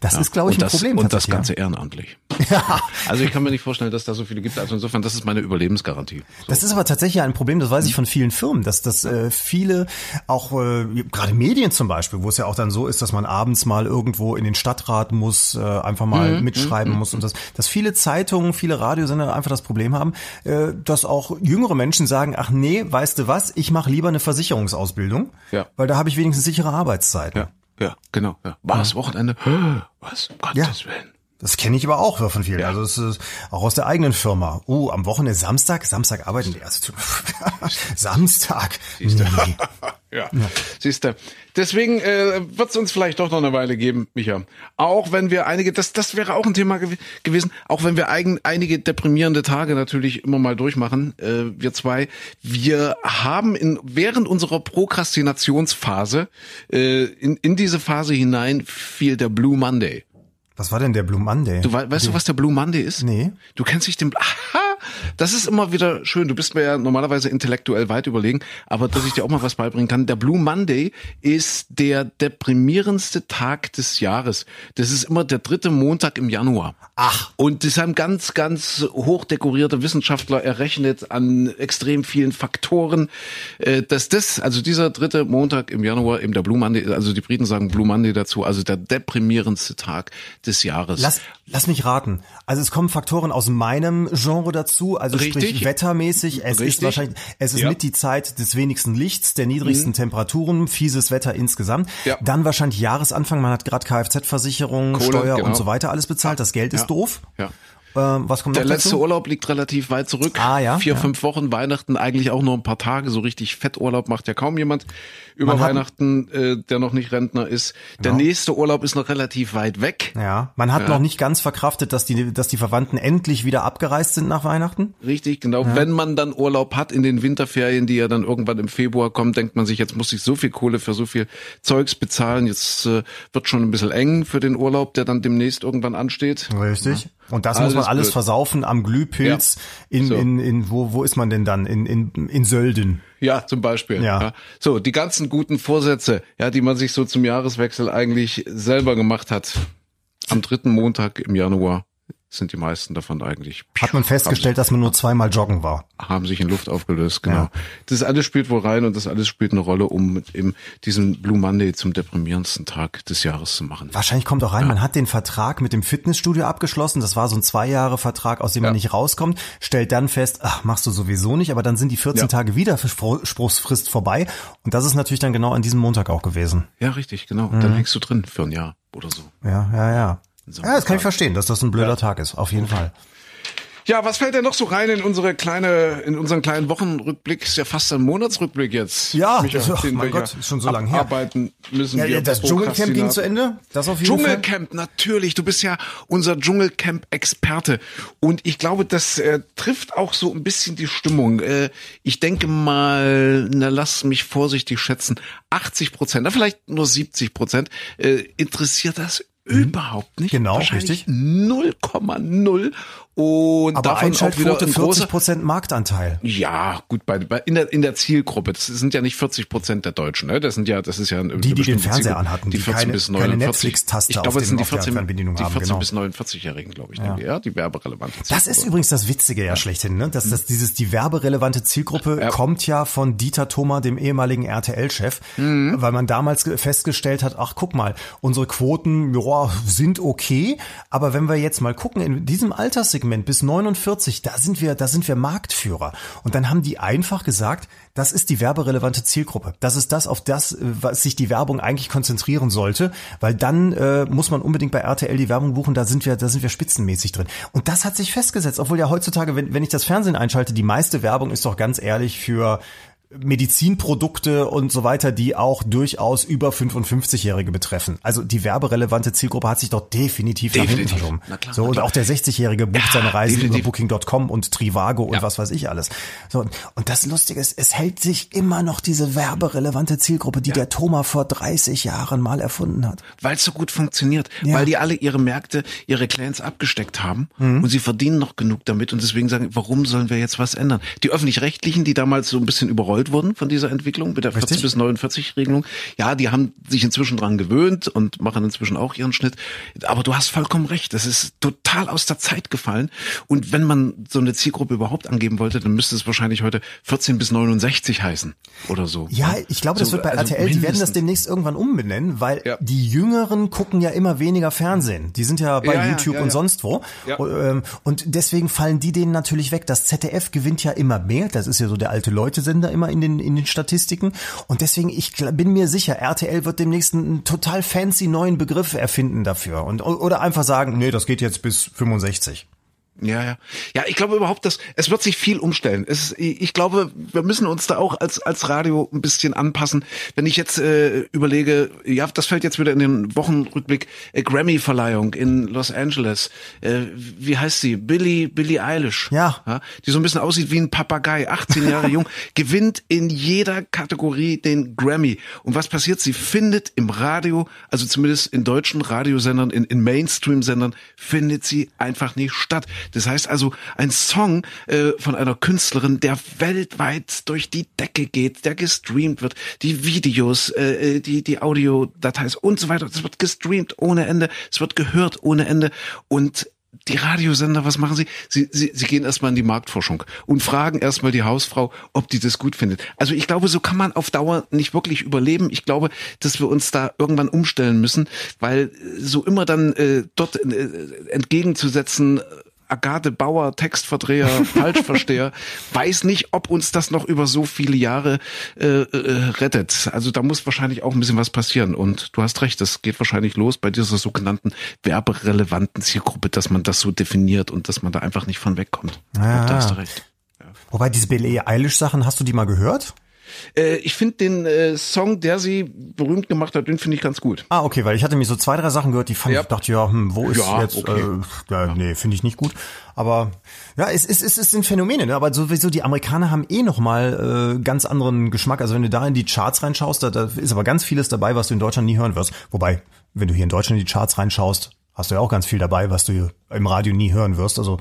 Das ja. ist, glaube ich, ein das, Problem. Und das Ganze ehrenamtlich. Ja. Also ich kann mir nicht vorstellen, dass da so viele gibt. Also insofern, das ist meine Überlebensgarantie. So. Das ist aber tatsächlich ein Problem, das weiß ich von vielen Firmen, dass das äh, viele, auch äh, gerade Medien zum Beispiel, wo es ja auch dann so ist, dass man abends mal irgendwo in den Stadtrat muss, äh, einfach mal mhm. mitschreiben mhm. muss und das, dass viele Zeitungen, viele Radiosender einfach das Problem haben, äh, dass auch jüngere Menschen sagen, ach nee, weißt du was, ich mache lieber eine Versicherungsausbildung, ja. weil da habe ich wenigstens sichere Arbeitszeiten. Ja. Ja, genau. Ja. War das Wochenende? Was? Um Gottes ja. Willen. Das kenne ich aber auch von vielen. Ja. Also es ist auch aus der eigenen Firma. Uh, am Wochenende Samstag, Samstag arbeiten die. Also Samstag. Siehst du. Nee. ja. ja. Siehst du. Deswegen äh, wird es uns vielleicht doch noch eine Weile geben, Micha. Auch wenn wir einige, das das wäre auch ein Thema gew gewesen. Auch wenn wir eigen, einige deprimierende Tage natürlich immer mal durchmachen, äh, wir zwei. Wir haben in während unserer Prokrastinationsphase äh, in in diese Phase hinein fiel der Blue Monday. Was war denn der Blue Monday? Du weißt okay. du, was der Blue Monday ist? Nee. Du kennst dich den. Aha, das ist immer wieder schön. Du bist mir ja normalerweise intellektuell weit überlegen, aber dass ich dir auch mal was beibringen kann. Der Blue Monday ist der deprimierendste Tag des Jahres. Das ist immer der dritte Montag im Januar. Ach. Und das haben ganz, ganz hochdekorierte Wissenschaftler errechnet an extrem vielen Faktoren, äh, dass das, also dieser dritte Montag im Januar, eben der Blue Monday, also die Briten sagen Blue Monday dazu, also der deprimierendste Tag des Jahres. Lass, lass mich raten. Also es kommen Faktoren aus meinem Genre dazu, also Richtig. sprich wettermäßig. Es Richtig. ist wahrscheinlich, es ist ja. mit die Zeit des wenigsten Lichts, der niedrigsten mhm. Temperaturen, fieses Wetter insgesamt. Ja. Dann wahrscheinlich Jahresanfang, man hat gerade Kfz-Versicherung, Steuer genau. und so weiter alles bezahlt. Das Geld ist doof. Ja. Ähm, was kommt Der letzte dazu? Urlaub liegt relativ weit zurück. Ah, ja. Vier, ja. fünf Wochen, Weihnachten eigentlich auch nur ein paar Tage. So richtig Fetturlaub macht ja kaum jemand über man Weihnachten, äh, der noch nicht Rentner ist. Der genau. nächste Urlaub ist noch relativ weit weg. Ja, man hat ja. noch nicht ganz verkraftet, dass die, dass die Verwandten endlich wieder abgereist sind nach Weihnachten. Richtig, genau. Ja. Wenn man dann Urlaub hat in den Winterferien, die ja dann irgendwann im Februar kommen, denkt man sich, jetzt muss ich so viel Kohle für so viel Zeugs bezahlen. Jetzt äh, wird schon ein bisschen eng für den Urlaub, der dann demnächst irgendwann ansteht. Richtig. Und das alles muss man alles blöd. versaufen am Glühpilz ja. in, so. in, in, wo, wo ist man denn dann? In, in, in Sölden. Ja, zum Beispiel. Ja. ja. So, die ganzen guten Vorsätze, ja, die man sich so zum Jahreswechsel eigentlich selber gemacht hat. Am dritten Montag im Januar sind die meisten davon eigentlich. Hat man festgestellt, dass man nur zweimal joggen war? Haben sich in Luft aufgelöst, genau. Ja. Das alles spielt wohl rein und das alles spielt eine Rolle, um eben diesen Blue Monday zum deprimierendsten Tag des Jahres zu machen. Wahrscheinlich kommt auch rein, ja. man hat den Vertrag mit dem Fitnessstudio abgeschlossen. Das war so ein zwei Jahre Vertrag, aus dem ja. man nicht rauskommt, stellt dann fest, ach, machst du sowieso nicht, aber dann sind die 14 Tage wieder Spruchsfrist vorbei. Und das ist natürlich dann genau an diesem Montag auch gewesen. Ja, richtig, genau. Mhm. Dann hängst du drin für ein Jahr oder so. Ja, ja, ja. So ja, das kann ich verstehen, dass das ein blöder ja. Tag ist, auf jeden Fall. Ja, was fällt denn noch so rein in unsere kleine, in unseren kleinen Wochenrückblick? Ist ja fast ein Monatsrückblick jetzt. Ja, Micha, das, oh mein Gott, ist schon so lange her. Arbeiten müssen ja, wir. Das Dschungelcamp ging zu Ende. Das auf jeden Dschungelcamp, Fall. natürlich. Du bist ja unser Dschungelcamp-Experte. Und ich glaube, das äh, trifft auch so ein bisschen die Stimmung. Äh, ich denke mal, na, lass mich vorsichtig schätzen, 80 Prozent, na, vielleicht nur 70 Prozent, äh, interessiert das. Überhaupt nicht. Genau, richtig. 0,0 und Aber davon auch wieder ein 40 Prozent Marktanteil. Ja, gut, bei, bei in der in der Zielgruppe. Das sind ja nicht 40 Prozent der Deutschen. Ne? Das sind ja, das ist ja die, die den Fernseher anhatten, die, die 14 keine, bis 49. Keine Netflix-Taste ich glaube, es sind die 14, die 14 genau. bis 49-Jährigen, glaube ich, ja. ja, die werberelevante Zielgruppe. Das ist übrigens das Witzige ja, schlechthin, ne? dass, dass mhm. dieses die werberelevante Zielgruppe ja. kommt ja von Dieter Thoma, dem ehemaligen RTL-Chef, mhm. weil man damals festgestellt hat, ach guck mal, unsere Quoten ja, sind okay, aber wenn wir jetzt mal gucken, in diesem Alterssegment bis 49 40, da sind wir, da sind wir Marktführer. Und dann haben die einfach gesagt, das ist die werberelevante Zielgruppe. Das ist das, auf das, äh, was sich die Werbung eigentlich konzentrieren sollte, weil dann äh, muss man unbedingt bei RTL die Werbung buchen, da sind wir, da sind wir spitzenmäßig drin. Und das hat sich festgesetzt, obwohl ja heutzutage, wenn, wenn ich das Fernsehen einschalte, die meiste Werbung ist doch ganz ehrlich für Medizinprodukte und so weiter, die auch durchaus über 55-Jährige betreffen. Also die werberelevante Zielgruppe hat sich doch definitiv, definitiv. nach hinten verschoben. So, und auch der 60-Jährige bucht ja, seine Reisen definitiv. über Booking.com und Trivago und ja. was weiß ich alles. So, und das Lustige ist, es hält sich immer noch diese werberelevante Zielgruppe, die ja. der Thomas vor 30 Jahren mal erfunden hat. Weil es so gut funktioniert, weil die alle ihre Märkte, ihre Clans abgesteckt haben mhm. und sie verdienen noch genug damit und deswegen sagen, warum sollen wir jetzt was ändern? Die öffentlich-rechtlichen, die damals so ein bisschen überrollt überholt wurden von dieser Entwicklung mit der 40 bis 49 Regelung. Ja, die haben sich inzwischen dran gewöhnt und machen inzwischen auch ihren Schnitt. Aber du hast vollkommen recht. Das ist total aus der Zeit gefallen. Und wenn man so eine Zielgruppe überhaupt angeben wollte, dann müsste es wahrscheinlich heute 14 bis 69 heißen oder so. Ja, ich glaube, das so, wird bei also RTL, die werden das demnächst irgendwann umbenennen, weil ja. die Jüngeren gucken ja immer weniger Fernsehen. Die sind ja bei ja, YouTube ja, und sonst wo. Ähm, und deswegen fallen die denen natürlich weg. Das ZDF gewinnt ja immer mehr. Das ist ja so der alte Leute-Sender immer in den, in den Statistiken. Und deswegen, ich bin mir sicher, RTL wird demnächst einen total fancy neuen Begriff erfinden dafür. Und, oder einfach sagen, nee, das geht jetzt bis 65. Ja, ja. Ja, ich glaube überhaupt, dass es wird sich viel umstellen. Es, ich glaube, wir müssen uns da auch als als Radio ein bisschen anpassen. Wenn ich jetzt äh, überlege, ja, das fällt jetzt wieder in den Wochenrückblick, äh, Grammy-Verleihung in Los Angeles. Äh, wie heißt sie? Billy Billy Eilish. Ja. ja. Die so ein bisschen aussieht wie ein Papagei, 18 Jahre jung, gewinnt in jeder Kategorie den Grammy. Und was passiert? Sie findet im Radio, also zumindest in deutschen Radiosendern, in, in Mainstream-Sendern, findet sie einfach nicht statt. Das heißt also, ein Song äh, von einer Künstlerin, der weltweit durch die Decke geht, der gestreamt wird, die Videos, äh, äh die, die Audiodateien und so weiter, das wird gestreamt ohne Ende, es wird gehört ohne Ende und die Radiosender, was machen sie? Sie, sie? sie gehen erstmal in die Marktforschung und fragen erstmal die Hausfrau, ob die das gut findet. Also ich glaube, so kann man auf Dauer nicht wirklich überleben. Ich glaube, dass wir uns da irgendwann umstellen müssen, weil so immer dann äh, dort äh, entgegenzusetzen, Agathe Bauer, Textverdreher, Falschversteher, weiß nicht, ob uns das noch über so viele Jahre äh, äh, rettet. Also da muss wahrscheinlich auch ein bisschen was passieren. Und du hast recht, das geht wahrscheinlich los bei dieser sogenannten werberelevanten Zielgruppe, dass man das so definiert und dass man da einfach nicht von wegkommt. Ja. Da hast du recht. Ja. Wobei diese Billie Eilish Sachen, hast du die mal gehört? Äh, ich finde den äh, Song, der sie berühmt gemacht hat, den finde ich ganz gut. Ah, okay, weil ich hatte mir so zwei, drei Sachen gehört, die fand ja. ich, dachte, ja, hm, wo ist ja, jetzt, okay. äh, ja, nee, finde ich nicht gut. Aber ja, es, es, es, es sind Phänomene, ne? aber sowieso die Amerikaner haben eh nochmal äh, ganz anderen Geschmack. Also wenn du da in die Charts reinschaust, da, da ist aber ganz vieles dabei, was du in Deutschland nie hören wirst. Wobei, wenn du hier in Deutschland in die Charts reinschaust, hast du ja auch ganz viel dabei, was du im Radio nie hören wirst. Also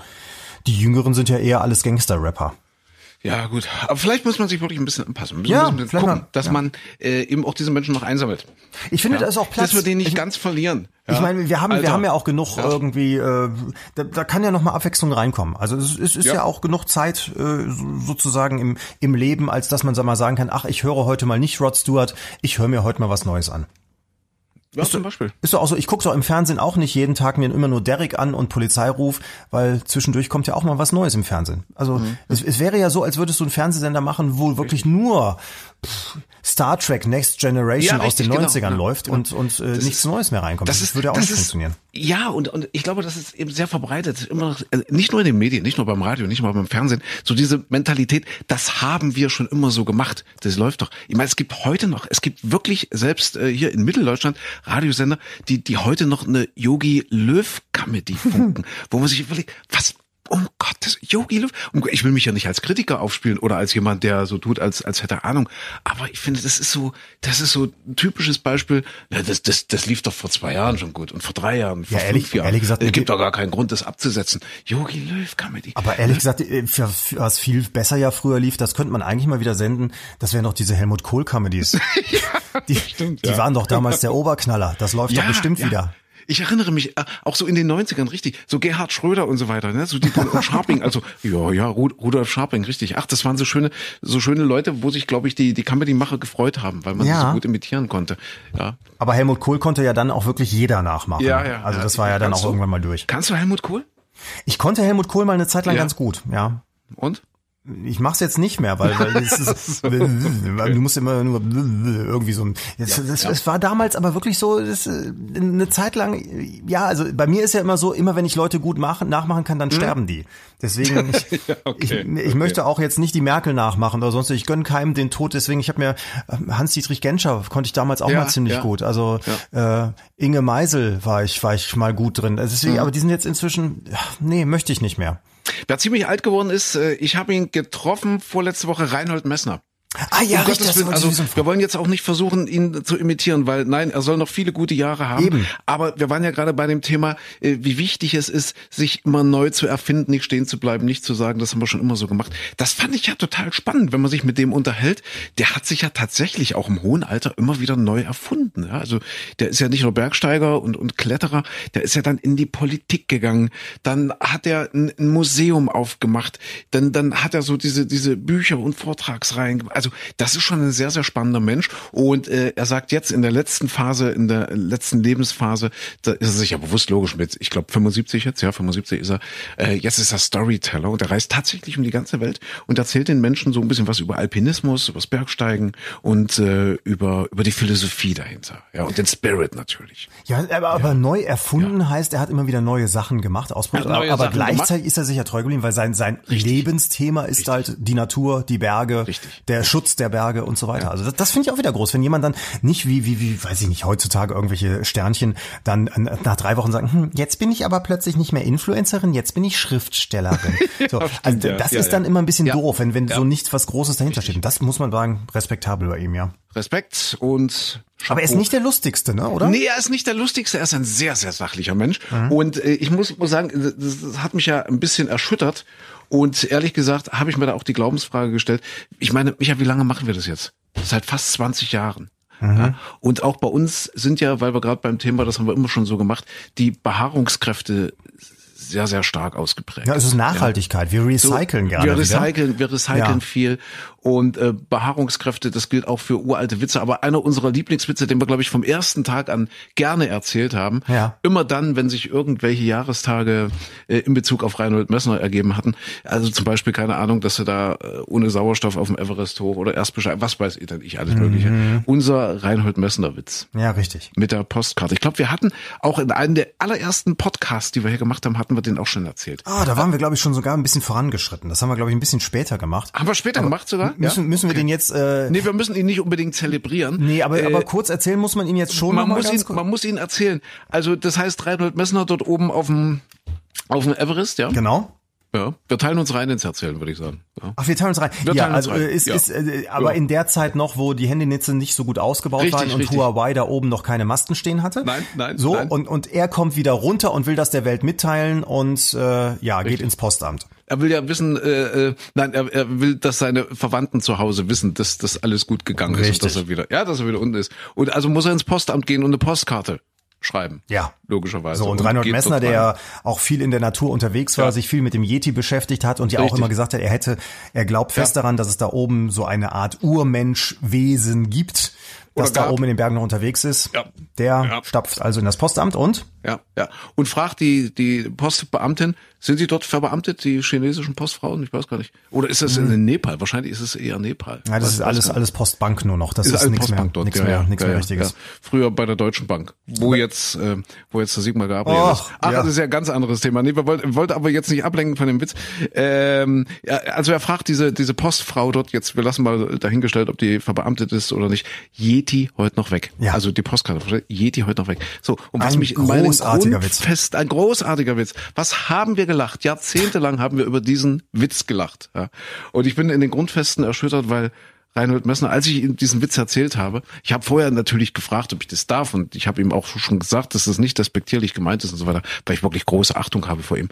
die Jüngeren sind ja eher alles Gangster-Rapper. Ja, gut. Aber vielleicht muss man sich wirklich ein bisschen anpassen. Müssen ja, ein bisschen gucken, dass ja. man äh, eben auch diese Menschen noch einsammelt. Ich finde, ja. da ist auch Platz. Dass wir den nicht ich, ganz verlieren. Ja? Ich meine, wir haben, Alter. wir haben ja auch genug ja. irgendwie, äh, da, da kann ja noch mal Abwechslung reinkommen. Also es, es ist ja. ja auch genug Zeit äh, sozusagen im, im Leben, als dass man mal sagen kann, ach, ich höre heute mal nicht Rod Stewart, ich höre mir heute mal was Neues an. Ja, ist zum Beispiel. Ist doch auch so, ich gucke doch im Fernsehen auch nicht jeden Tag mir immer nur Derek an und Polizeiruf, weil zwischendurch kommt ja auch mal was Neues im Fernsehen. Also mhm. es, es wäre ja so, als würdest du einen Fernsehsender machen, wo wirklich nur Star Trek Next Generation ja, richtig, aus den 90ern genau, läuft genau. und, und äh, nichts ist, Neues mehr reinkommt. Das, ist, würde auch nicht ist, funktionieren. Ja, und, und ich glaube, das ist eben sehr verbreitet. Immer noch, äh, nicht nur in den Medien, nicht nur beim Radio, nicht nur beim Fernsehen. So diese Mentalität, das haben wir schon immer so gemacht. Das läuft doch. Ich meine, es gibt heute noch, es gibt wirklich selbst äh, hier in Mitteldeutschland Radiosender, die, die heute noch eine Yogi Löw Comedy funken, wo man sich überlegt, was um Gottes, Yogi Löw. Ich will mich ja nicht als Kritiker aufspielen oder als jemand, der so tut, als, als hätte Ahnung. Aber ich finde, das ist so, das ist so ein typisches Beispiel. Das, das, das lief doch vor zwei Jahren schon gut und vor drei Jahren, vor ja, ehrlich, fünf Jahren. Ehrlich gesagt, es gibt doch gar keinen Grund, das abzusetzen. Yogi Löw Comedy. Aber ehrlich gesagt, äh, für, für, was viel besser ja früher lief, das könnte man eigentlich mal wieder senden. Das wären doch diese Helmut Kohl Comedies. ja, die, stimmt, die ja. waren doch damals der Oberknaller. Das läuft ja, doch bestimmt wieder. Ich erinnere mich äh, auch so in den 90ern, richtig, so Gerhard Schröder und so weiter, ne? So die und Sharping, also ja, ja, Rudolf Sharping, richtig. Ach, das waren so schöne, so schöne Leute, wo sich, glaube ich, die, die Comedy-Macher gefreut haben, weil man ja. so gut imitieren konnte. Ja. Aber Helmut Kohl konnte ja dann auch wirklich jeder nachmachen. Ja, ja. Also das war ja dann auch du, irgendwann mal durch. Kannst du Helmut Kohl? Ich konnte Helmut Kohl mal eine Zeit lang ja. ganz gut, ja. Und? Ich mach's jetzt nicht mehr, weil, weil es ist, du musst immer nur irgendwie so ein. Das, ja, das, ja. das war damals aber wirklich so das, eine Zeit lang. Ja, also bei mir ist ja immer so, immer wenn ich Leute gut machen, nachmachen kann, dann mhm. sterben die. Deswegen, ich, ja, okay, ich, ich okay. möchte auch jetzt nicht die Merkel nachmachen oder sonst. Ich gönn keinem den Tod. Deswegen, ich habe mir ähm, Hans-Dietrich Genscher konnte ich damals auch mal ziemlich gut. Also äh, Inge Meisel war ich war ich mal gut drin. Also deswegen, mhm. aber die sind jetzt inzwischen. Nee, möchte ich nicht mehr. Wer ziemlich alt geworden ist, äh, ich habe ihn getroffen vorletzte Woche, Reinhold Messner. Ah ja, Um richtig, Willen, also wir wollen jetzt auch nicht versuchen, ihn zu imitieren, weil nein, er soll noch viele gute Jahre haben. Eben. Aber wir waren ja gerade bei dem Thema, äh, wie wichtig es ist, sich immer neu zu erfinden, nicht stehen zu bleiben, nicht zu sagen, das haben wir schon immer so gemacht. Das fand ich ja total spannend, wenn man sich mit dem unterhält. Der hat sich ja tatsächlich auch im hohen Alter immer wieder neu erfunden. Ja? Also der ist ja nicht nur Bergsteiger und, und Kletterer, der ist ja dann in die Politik gegangen. Dann hat er ein, ein Museum aufgemacht. Dann, dann hat er so diese, diese Bücher und Vortragsreihen. gemacht. Also das ist schon ein sehr, sehr spannender Mensch. Und äh, er sagt jetzt in der letzten Phase, in der letzten Lebensphase, da ist er sich ja bewusst logisch mit, ich glaube 75 jetzt, ja, 75 ist er, äh, jetzt ist er Storyteller und er reist tatsächlich um die ganze Welt und erzählt den Menschen so ein bisschen was über Alpinismus, über das Bergsteigen und äh, über, über die Philosophie dahinter. Ja, und den Spirit natürlich. Ja, aber, aber neu erfunden heißt, er hat immer wieder neue Sachen gemacht, ausprobiert. Er aber Sachen gleichzeitig ist er sicher treu geblieben, weil sein, sein Lebensthema ist halt die Natur, die Berge, Richtig. der Schutz der Berge und so weiter. Also das, das finde ich auch wieder groß, wenn jemand dann nicht wie, wie, wie, weiß ich nicht, heutzutage irgendwelche Sternchen dann nach drei Wochen sagen, hm, jetzt bin ich aber plötzlich nicht mehr Influencerin, jetzt bin ich Schriftstellerin. So, also stimmt, ja. das Ja, ist ja. dann immer ein bisschen doof, wenn, wenn so nichts was Großes dahinter steht. Und das muss man sagen, respektabel bei ihm, ja. Respekt und Aber er ist Chapeau. nicht der lustigste, ne, oder? Nee, er ist nicht der lustigste, er ist ein sehr, sehr sachlicher Mensch. Mhm. Und äh, ich muss, muss sagen, das, das hat mich ja ein bisschen erschüttert. Und ehrlich gesagt habe ich mir da auch die Glaubensfrage gestellt. Ich meine, Micha, wie lange machen wir das jetzt? Seit fast 20 Jahren. Mhm. Ja? Und auch bei uns sind ja, weil wir gerade beim Thema, das haben wir immer schon so gemacht, die Behaarungskräfte sehr, sehr stark ausgeprägt. Ja, es ist Nachhaltigkeit. Wir recyceln So, gerne. Wir wieder. recyceln, wir recyceln Ja. viel und äh, Behaarungskräfte, das gilt auch für uralte Witze. Aber einer unserer Lieblingswitze, den wir, glaube ich, vom ersten Tag an gerne erzählt haben, Ja. immer dann, wenn sich irgendwelche Jahrestage äh, in Bezug auf Reinhold Messner ergeben hatten. Also zum Beispiel, keine Ahnung, dass er da äh, ohne Sauerstoff auf dem Everest hoch oder erst Bescheid, was weiß ich denn ich, alles Mögliche. Mhm. Unser Reinhold Messner Witz Ja, richtig. mit der Postkarte. Ich glaube, wir hatten auch in einem der allerersten Podcasts, die wir hier gemacht haben, hatten wir den auch schon erzählt. Ah, da waren wir, glaube ich, schon sogar ein bisschen vorangeschritten. Das haben wir, glaube ich, ein bisschen später gemacht. Haben wir später gemacht sogar? Müssen, müssen wir den jetzt, äh, Nee, wir müssen ihn nicht unbedingt zelebrieren. nee, aber, Äh, aber kurz erzählen muss man ihn jetzt schon man muss ganz ihn, kurz. man muss ihn erzählen. Also das heißt Reinhold Messner dort oben auf dem auf dem Everest, ja. Genau. Ja. Wir teilen uns rein ins Erzählen, würde ich sagen. Ja. Ach, wir teilen uns rein. Wir ja, also äh, ist, Ja. ist äh, aber Ja. in der Zeit noch, wo die Handynetze nicht so gut ausgebaut Richtig, waren und richtig. Huawei da oben noch keine Masten stehen hatte. Nein, nein, So nein. und und er kommt wieder runter und will das der Welt mitteilen und äh, ja geht ins Postamt. Er will ja wissen, äh, äh, nein, er, er will, dass seine Verwandten zu Hause wissen, dass das alles gut gegangen ist und Richtig. dass er wieder, ja, dass er wieder unten ist. Und also muss er ins Postamt gehen und eine Postkarte schreiben. Ja. Logischerweise. So, und Reinhold geht Messner, der auch viel in der Natur unterwegs war, Ja. sich viel mit dem Yeti beschäftigt hat und ja auch immer gesagt hat, er hätte, er glaubt fest Ja. daran, dass es da oben so eine Art Urmenschwesen gibt, das da oben in den Bergen noch unterwegs ist. Ja. Der Ja. stapft also in das Postamt und? Ja, ja. Und fragt die, die Postbeamtin, sind sie dort verbeamtet, die chinesischen Postfrauen? Ich weiß gar nicht. Oder ist das in Nepal? Wahrscheinlich ist es eher Nepal. Ja, das ist alles, alles Postbank nur noch. Das ist, ist nichts mehr, dort. nichts ja, mehr, ja, nichts ja, mehr Richtiges. Früher bei der Deutschen Bank, wo jetzt, äh, wo jetzt der Sigmar Gabriel Och, ist. Ach, das ist ja ein ganz anderes Thema. Nee, wir wollten wollte aber jetzt nicht ablenken von dem Witz. Ähm, also er fragt diese, diese Postfrau dort jetzt, wir lassen mal dahingestellt, ob die verbeamtet ist oder nicht. Yeti heute noch weg. Ja. Also die Postkarte, Yeti heute noch weg. So, und was Ein mich in meinem großartiger Witz. Grundfest, ein großartiger Witz. Was haben wir gelacht? Jahrzehntelang haben wir über diesen Witz gelacht. Ja. Und ich bin in den Grundfesten erschüttert, weil Reinhold Messner, als ich ihm diesen Witz erzählt habe, ich habe vorher natürlich gefragt, ob ich das darf und ich habe ihm auch schon gesagt, dass das nicht despektierlich gemeint ist und so weiter, weil ich wirklich große Achtung habe vor ihm.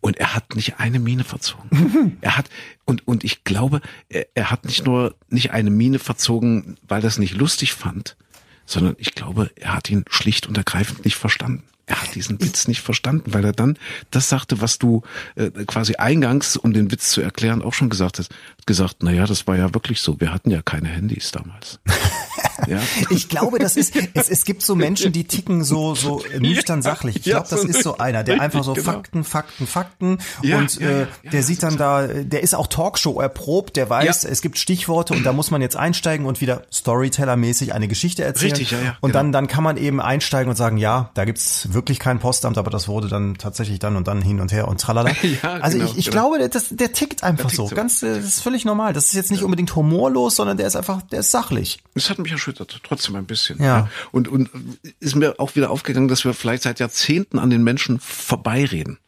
Und er hat nicht eine Miene verzogen. er hat und und ich glaube, er, er hat nicht nur nicht eine Miene verzogen, weil er es nicht lustig fand, sondern ich glaube, er hat ihn schlicht und ergreifend nicht verstanden. Er hat diesen Witz nicht verstanden, weil er dann das sagte, was du äh, quasi eingangs, um den Witz zu erklären, auch schon gesagt hast. Hat gesagt, na ja, das war ja wirklich so. Wir hatten ja keine Handys damals. ja. Ich glaube, das ist, es, es gibt so Menschen, die ticken so, so nüchtern sachlich. Ich ja, glaube, das ist so einer, der einfach so genau. Fakten, Fakten, Fakten Ja, und ja, äh, ja, ja, der sieht dann da, der ist auch Talkshow erprobt, der weiß, Ja. es gibt Stichworte und da muss man jetzt einsteigen und wieder Storyteller-mäßig eine Geschichte erzählen. Richtig, ja, ja, Und genau. dann, dann kann man eben einsteigen und sagen, ja, da gibt's wirklich kein Postamt, aber das wurde dann tatsächlich dann und dann hin und her und tralala. Ja, also genau, ich, ich genau. glaube, das, der tickt einfach tickt so. so. Ganz, das ist völlig normal. Das ist jetzt nicht unbedingt humorlos, sondern der ist einfach, der ist sachlich. Das hat mich erschüttert, trotzdem ein bisschen. Ja. Und, und ist mir auch wieder aufgegangen, dass wir vielleicht seit Jahrzehnten an den Menschen vorbeireden.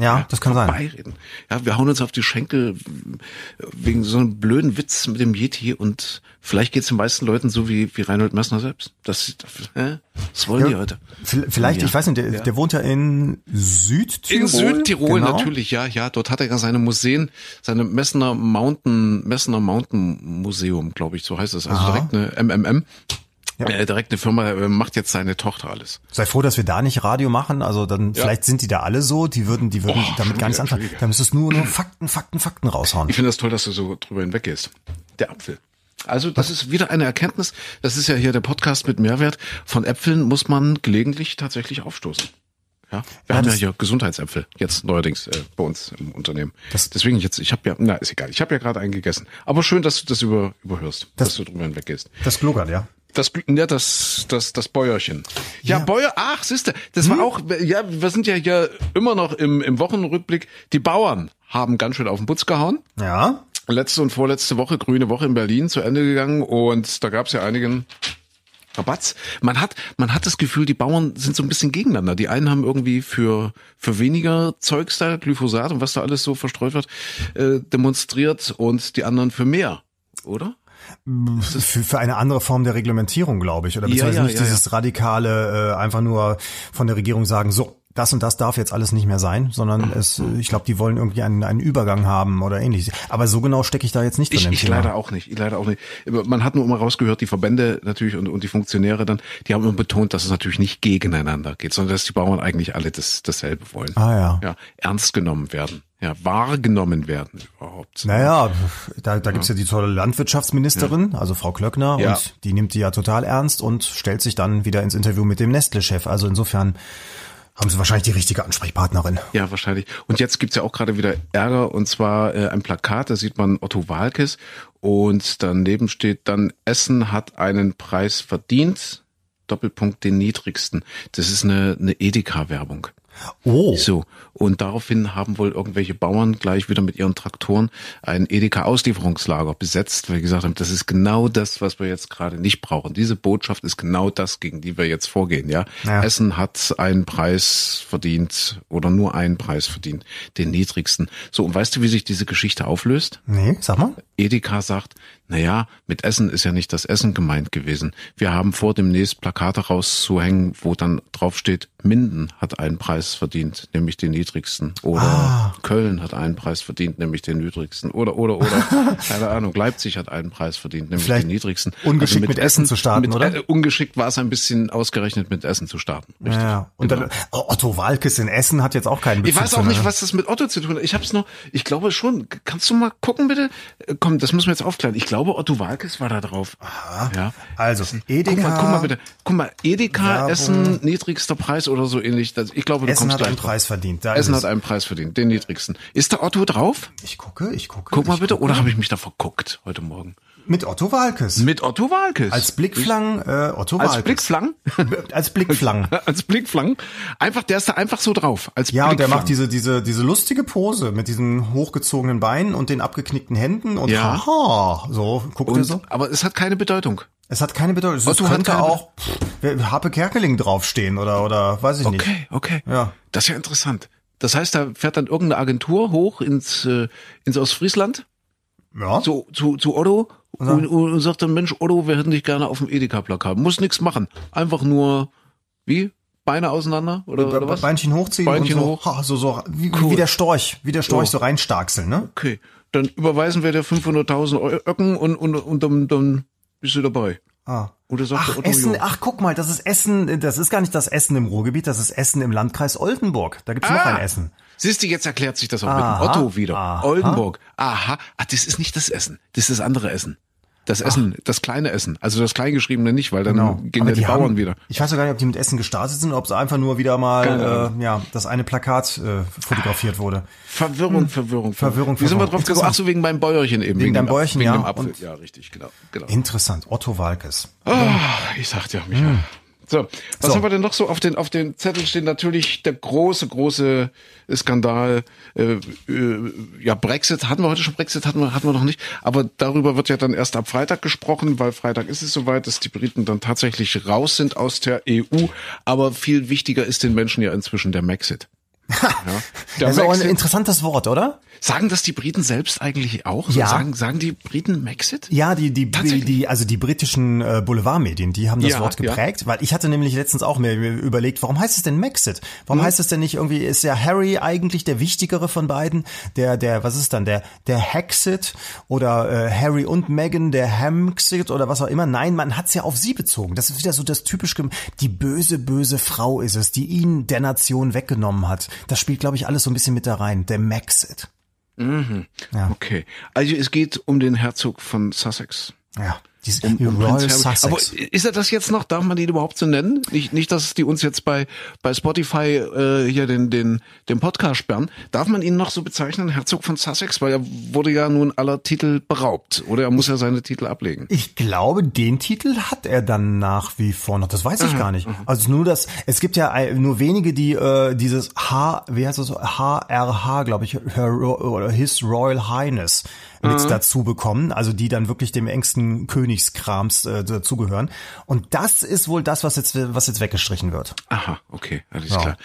Ja, das kann sein. Ja, wir hauen uns auf die Schenkel wegen so einem blöden Witz mit dem Yeti und vielleicht geht's den meisten Leuten so wie, wie Reinhold Messner selbst. Das, das, das wollen Ja, die heute. Vielleicht, Ja. ich weiß nicht, der, der wohnt ja in Südtirol. In Südtirol genau. natürlich, ja, ja. Dort hat er ja seine Museen, seine Messner Mountain, Messner Mountain Museum, glaube ich, so heißt es. Also Aha. direkt eine MMM. Ja. Äh, direkt eine Firma äh, macht jetzt seine Tochter alles. Sei froh, dass wir da nicht Radio machen. Also dann, vielleicht sind die da alle so, die würden, die würden Oh, damit gar nichts anfangen. Da müsstest du nur, nur Fakten, Fakten, Fakten raushauen. Ich finde das toll, dass du so drüber hinweggehst. Der Apfel. Also das ist wieder eine Erkenntnis. Das ist ja hier der Podcast mit Mehrwert. Von Äpfeln muss man gelegentlich tatsächlich aufstoßen. Ja, wir haben ja hier Gesundheitsäpfel jetzt neuerdings äh, bei uns im Unternehmen. Deswegen jetzt, ich habe ja, na ist egal, ich habe ja gerade einen gegessen. Aber schön, dass du das über, überhörst, Das- dass du drüber hinweggehst. Das gluckert, ja. Das, ja, das, das, das Bäuerchen. Ja, Ja. Hm? Bäuer, ach, siehste, das war auch, ja, wir sind ja hier immer noch im, im Wochenrückblick. Die Bauern haben ganz schön auf den Putz gehauen. Ja. Letzte und vorletzte Woche, grüne Woche in Berlin zu Ende gegangen und da gab es ja einigen Rabatz. Man hat, man hat das Gefühl, die Bauern sind so ein bisschen gegeneinander. Die einen haben irgendwie für, für weniger Zeugs da, Glyphosat und was da alles so verstreut wird, äh, demonstriert und die anderen für mehr, oder? Für, für eine andere Form der Reglementierung, glaube ich. Oder Ja, beziehungsweise ja, nicht ja, dieses radikale, äh, einfach nur von der Regierung sagen, so, das und das darf jetzt alles nicht mehr sein, sondern es, ich glaube, die wollen irgendwie einen, einen Übergang haben oder ähnliches. Aber so genau stecke ich da jetzt nicht drin Ich, im ich Thema. leider auch nicht. Ich leider auch nicht. Man hat nur immer rausgehört, die Verbände natürlich und, und die Funktionäre dann, die haben immer betont, dass es natürlich nicht gegeneinander geht, sondern dass die Bauern eigentlich alle das, dasselbe wollen. Ah, ja. Ja, ernst genommen werden. Ja, wahrgenommen werden überhaupt. Naja, da, da gibt's ja die tolle Landwirtschaftsministerin, also Frau Klöckner, Ja. und die nimmt die ja total ernst und stellt sich dann wieder ins Interview mit dem Nestle-Chef. Also insofern haben sie wahrscheinlich die richtige Ansprechpartnerin. Ja, wahrscheinlich. Und jetzt gibt's ja auch gerade wieder Ärger und zwar äh, ein Plakat, da sieht man Otto Walkes und daneben steht dann Essen hat einen Preis verdient. Doppelpunkt den niedrigsten. Das ist eine, eine Edeka-Werbung. Oh, So, und daraufhin haben wohl irgendwelche Bauern gleich wieder mit ihren Traktoren ein Edeka-Auslieferungslager besetzt, weil sie gesagt haben, das ist genau das, was wir jetzt gerade nicht brauchen. Diese Botschaft ist genau das, gegen die wir jetzt vorgehen, ja. Ja. Essen hat einen Preis verdient oder nur einen Preis verdient, den niedrigsten. So, und weißt du, wie sich diese Geschichte auflöst? nee, sag mal. Edeka sagt, naja, mit Essen ist ja nicht das Essen gemeint gewesen. Wir haben vor, demnächst Plakate rauszuhängen, wo dann draufsteht, Minden hat einen Preis verdient, nämlich den niedrigsten. Oder Ah. Köln hat einen Preis verdient, nämlich den niedrigsten. Oder, oder, oder, keine Ahnung, Leipzig hat einen Preis verdient, nämlich Vielleicht den niedrigsten. ungeschickt mit Essen zu starten, mit, oder? Äh, ungeschickt war es ein bisschen ausgerechnet mit Essen zu starten. Richtig. Ja, und dann oh, Otto Walkes in Essen hat jetzt auch keinen Ich Bezug weiß auch nicht, was das mit Otto zu tun hat. Ich hab's noch, ich glaube schon. Kannst du mal gucken, bitte? Äh, Komm, das müssen wir jetzt aufklären. Ich glaube, Otto Walkes war da drauf. Ja. Also, Edeka, Guck mal, guck mal bitte. Guck mal, Edeka, Werbung. Essen, niedrigster Preis oder so ähnlich. Ich glaube, du Essen kommst hat einen. Preis verdient. Da Essen ist hat einen Preis verdient, den niedrigsten. Ist da Otto drauf? Ich gucke, ich gucke. Guck mal bitte. gucke. Oder habe ich mich da verguckt heute Morgen? Mit Otto Walkes. Mit Otto Walkes. Als Blickflang, äh, Otto Als Walkes. Blickflang? Als Blickflang. Als Blickflang. Einfach, der ist da einfach so drauf. Als Ja, und der Blickflang. macht diese, diese, diese lustige Pose mit diesen hochgezogenen Beinen und den abgeknickten Händen und Ja. haha, so, guckt er und, so. Aber es hat keine Bedeutung. Es hat keine Bedeutung. Es Otto hat könnte auch wer- Harpe Kerkeling draufstehen oder, oder weiß ich nicht. Okay, okay. Ja. Das ist ja interessant. Das heißt, da fährt dann irgendeine Agentur hoch ins, äh, ins Ostfriesland Ja. zu, zu, zu Otto und, und sagt dann, Mensch, Otto, wir hätten dich gerne auf dem Edeka-Plakat. Muss nichts machen. Einfach nur, wie? Beine auseinander? Oder, oder was? Beinchen hochziehen Beinchen und so, hoch. Ha, so, so wie, Cool. wie der Storch, wie der Storch So. so reinstarkseln, ne? Okay. Dann überweisen wir dir 500.000 Eu- Öcken und, und, und dann, dann bist du dabei. Ah. Oder sagt Ach, der Otto, Essen, jo. ach, guck mal, das ist Essen, das ist gar nicht das Essen im Ruhrgebiet, das ist Essen im Landkreis Oldenburg. Da gibt's noch Ah. ein Essen. Siehst du, jetzt erklärt sich das auch Aha, mit dem Otto wieder. aha. Oldenburg. Aha. Ah, das ist nicht das Essen. Das ist das andere Essen. Das Essen, das kleine Essen. Also das kleingeschriebene nicht, weil dann Genau. gehen ja die, Bauern haben, wieder. Ich weiß ja gar nicht, ob die mit Essen gestartet sind, ob es einfach nur wieder mal, äh, ja, das eine Plakat äh, fotografiert wurde. Verwirrung, Verwirrung, Verwirrung, Wie sind wir drauf gekommen? Ach so, wegen meinem Bäuerchen eben. Wegen deinem dem- Bäuerchen, wegen ja, dem Apfel. und- Ja, richtig, genau. genau. Interessant. Otto Walkes. Ah, ich sagte ja, Micha. So, was So. haben wir denn noch so auf den auf den Zettel stehen? Natürlich der große große Skandal. Äh, äh, ja, Brexit hatten wir heute schon. Brexit hatten wir hatten wir noch nicht. Aber darüber wird ja dann erst ab Freitag gesprochen, weil Freitag ist es soweit, dass die Briten dann tatsächlich raus sind aus der EU. Aber viel wichtiger ist den Menschen ja inzwischen der Maxit. Ja. Das ist auch ein interessantes Wort, oder? Sagen das die Briten selbst eigentlich auch? Ja. Sagen, sagen die Briten Maxit? Ja, die, die, die, also die britischen äh, Boulevardmedien, die haben das Ja, Wort ja. geprägt, weil ich hatte nämlich letztens auch mir überlegt, warum heißt es denn Maxit? Warum heißt es denn nicht irgendwie, ist ja Harry eigentlich der wichtigere von beiden? Der, der, was ist dann, der, der Hexit oder äh, Harry und Meghan, der Hamxit oder was auch immer? Nein, man hat's ja auf sie bezogen. Das ist wieder so das typisch, die böse, böse Frau ist es, die ihn der Nation weggenommen hat. Das spielt, glaube ich, alles so ein bisschen mit da rein. Der Maxit. Ja. Okay. Also es geht um den Herzog von Sussex. Ja. Dies, Um, die um Royal. Sussex. Aber ist er das jetzt noch? Darf man ihn überhaupt so nennen? Nicht, nicht, dass die uns jetzt bei bei Spotify äh, hier den den den Podcast sperren. Darf man ihn noch so bezeichnen, Herzog von Sussex? Weil er wurde ja nun aller Titel beraubt, oder er muss ja seine Titel ablegen. Ich glaube, den Titel hat er dann nach wie vor noch. Das weiß ich gar nicht. Also nur das, es gibt ja nur wenige, die äh, dieses H, wie heißt das, HRH, glaube ich, Her, oder His Royal Highness mit dazu bekommen, also die dann wirklich dem engsten Königskrams äh, dazugehören. Und das ist wohl das, was jetzt, was jetzt weggestrichen wird. Aha, okay, alles Ja. klar.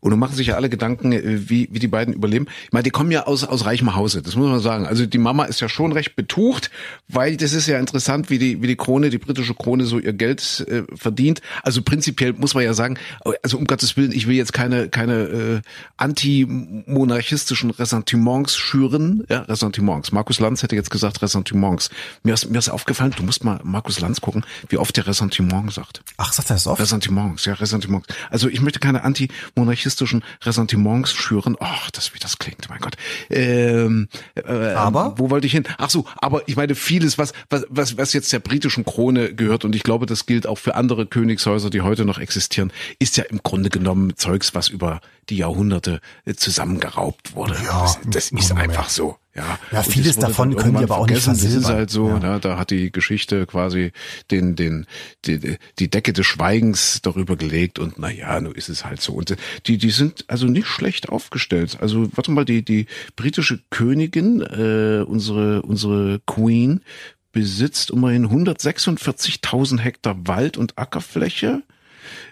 Und nun machen sich ja alle Gedanken, äh, wie, wie die beiden überleben. Ich meine, die kommen ja aus, aus reichem Hause, das muss man sagen. Also die Mama ist ja schon recht betucht, weil das ist ja interessant, wie die, wie die Krone, die britische Krone so ihr Geld äh, verdient. Also prinzipiell muss man ja sagen, also um Gottes Willen, ich will jetzt keine, keine äh, antimonarchistischen Ressentiments schüren. Ja, Ressentiments. Markus Lanz hätte jetzt gesagt Ressentiments. Mir ist, mir ist aufgefallen, du musst mal Markus Lanz gucken, wie oft der Ressentiment sagt. Ach, sagt er das oft? Ressentiments, ja, Ressentiments. Also ich möchte keine antimonarchistischen Ressentiments schüren. Ach, das wie das klingt, mein Gott. Ähm, äh, Aber? wo wollte ich hin? Ach so, aber ich meine vieles, was was was was jetzt der britischen Krone gehört und ich glaube, das gilt auch für andere Königshäuser, die heute noch existieren, ist ja im Grunde genommen Zeugs, was über die Jahrhunderte äh, zusammengeraubt wurde. Ja, das, das ist einfach so. Ja, Ja, vieles davon können irgendwann aber auch nicht vergessen. Das ist halt so, Ja. ne, da hat die Geschichte quasi den, den, die, die Decke des Schweigens darüber gelegt und na ja, nun ist es halt so. Und die, die sind also nicht schlecht aufgestellt. Also, warte mal, die, die britische Königin, äh, unsere, unsere Queen, besitzt immerhin 146.000 Hektar Wald und Ackerfläche.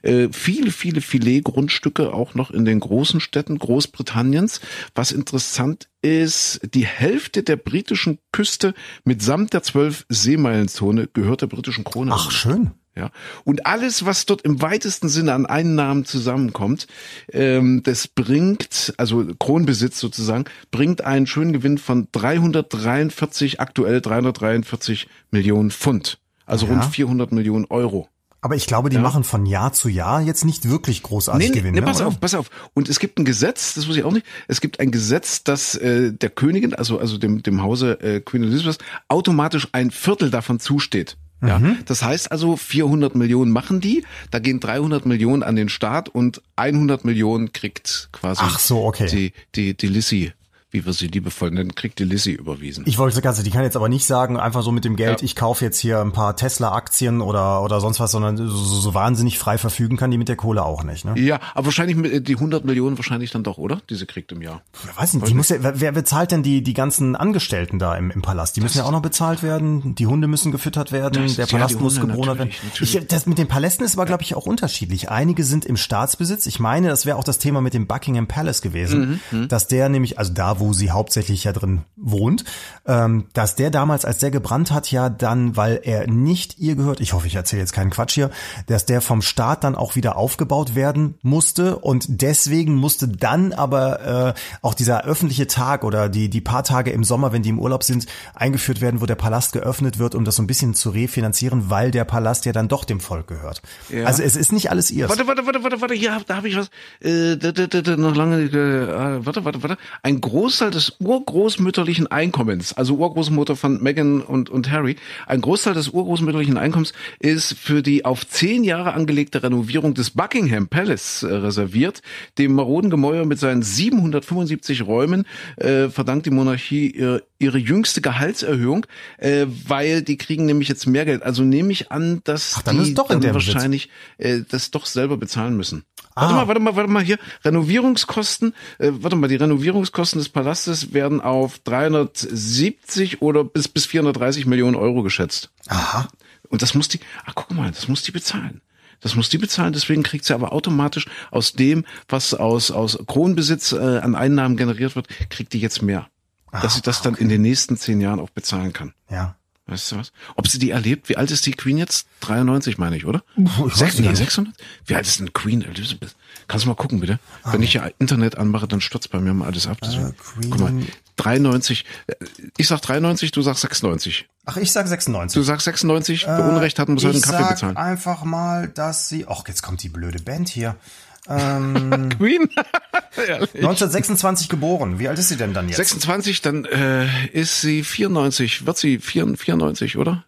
Äh, viele, viele Filetgrundstücke auch noch in den großen Städten Großbritanniens. Was interessant ist, die Hälfte der britischen Küste mitsamt der zwölf Seemeilenzone gehört der britischen Krone. Ach, schön. Ja. Und alles, was dort im weitesten Sinne an Einnahmen zusammenkommt, ähm, das bringt, also Kronbesitz sozusagen, bringt einen schönen Gewinn von 343, aktuell 343 Millionen Pfund. Also Ja. rund 400 Millionen Euro. Aber ich glaube, die machen von Jahr zu Jahr jetzt nicht wirklich großartig Nee, nee, ne, pass oder? auf, pass auf. Und es gibt ein Gesetz, das wusste ich auch nicht. Es gibt ein Gesetz, dass äh, der Königin, also also dem dem Hause äh, Queen Elizabeth, automatisch ein Viertel davon zusteht. Ja, Mhm. das heißt also 400 Millionen machen die, da gehen 300 Millionen an den Staat und 100 Millionen kriegt quasi Ach so, okay. die die die Lissy, wie wir sie liebevoll nennen, kriegt die Lissy überwiesen. Ich wollte ganz, die kann jetzt aber nicht sagen, einfach so mit dem Geld, Ja. ich kaufe jetzt hier ein paar Tesla-Aktien oder, oder sonst was, sondern so, so wahnsinnig frei verfügen kann die mit der Kohle auch nicht. Ne? ja, aber wahrscheinlich mit, äh, die 100 Millionen wahrscheinlich dann doch, oder? Die sie kriegt im Jahr. Ich weiß nicht, die muss ja, wer- bezahlt denn die, die ganzen Angestellten da im, im Palast? Die müssen ja auch noch bezahlt werden, die Hunde müssen gefüttert werden, der ja, Palast die muss gebronert werden. natürlich. Ich, das mit den Palästen ist aber, glaube ich, auch unterschiedlich. Einige sind im Staatsbesitz. Ich meine, das wäre auch das Thema mit dem Buckingham Palace gewesen, Mhm, dass der nämlich, also da, wo sie hauptsächlich ja drin wohnt, ähm, dass der damals, als der gebrannt hat, ja dann, weil er nicht ihr gehört, ich hoffe, ich erzähle jetzt keinen Quatsch hier, dass der vom Staat dann auch wieder aufgebaut werden musste und deswegen musste dann aber äh, auch dieser öffentliche Tag oder die, die paar Tage im Sommer, wenn die im Urlaub sind, eingeführt werden, wo der Palast geöffnet wird, um das so ein bisschen zu refinanzieren, weil der Palast ja dann doch dem Volk gehört. Ja. Also es ist nicht alles ihr. Warte, warte, warte, warte, warte, hier, da habe ich was. Äh, da, da, da, noch lange, äh, warte, warte, warte. Ein Großteil des urgroßmütterlichen Einkommens, also Urgroßmutter von Meghan und, und Harry, ein Großteil des urgroßmütterlichen Einkommens ist für die auf zehn Jahre angelegte Renovierung des Buckingham Palace äh, reserviert. Dem maroden Gemäuer mit seinen 775 Räumen äh, verdankt die Monarchie ihr, ihre jüngste Gehaltserhöhung, äh, weil die kriegen nämlich jetzt mehr Geld. Also nehme ich an, dass Ach, dann die ist doch in dann Besitz. wahrscheinlich äh, das doch selber bezahlen müssen. Warte Ah. mal, warte mal, warte mal hier. Renovierungskosten, äh, warte mal, die Renovierungskosten des Palastes werden auf 370 oder bis, bis 430 Millionen Euro geschätzt. Aha. Und das muss die, ach guck mal, das muss die bezahlen. Das muss die bezahlen, deswegen kriegt sie aber automatisch aus dem, was aus, aus Kronbesitz äh, an Einnahmen generiert wird, kriegt die jetzt mehr. dass sie das dann in den nächsten zehn Jahren auch bezahlen kann. Ja. Weißt du was? Ob sie die erlebt? Wie alt ist die Queen jetzt? 93 meine ich, oder? ich weiß Sech- gar nee, nicht. 600? Wie alt ist denn Queen Elizabeth? Kannst du mal gucken, bitte? Wenn ich ja Internet anmache, dann stürzt bei mir mal alles ab. Äh, Queen- Guck mal, 93. äh, Ich sag 93, du sagst 96. Ach, ich sag 96. Du sagst 96, wer Unrecht hat, muss halt einen Kaffee sag bezahlen. einfach mal, dass sie. Ach, jetzt kommt die blöde Band hier. Ähm, Queen? Ehrlich. 1926 geboren. Wie alt ist sie denn dann jetzt? 26, dann äh, ist sie 94, wird sie 4, 94, oder?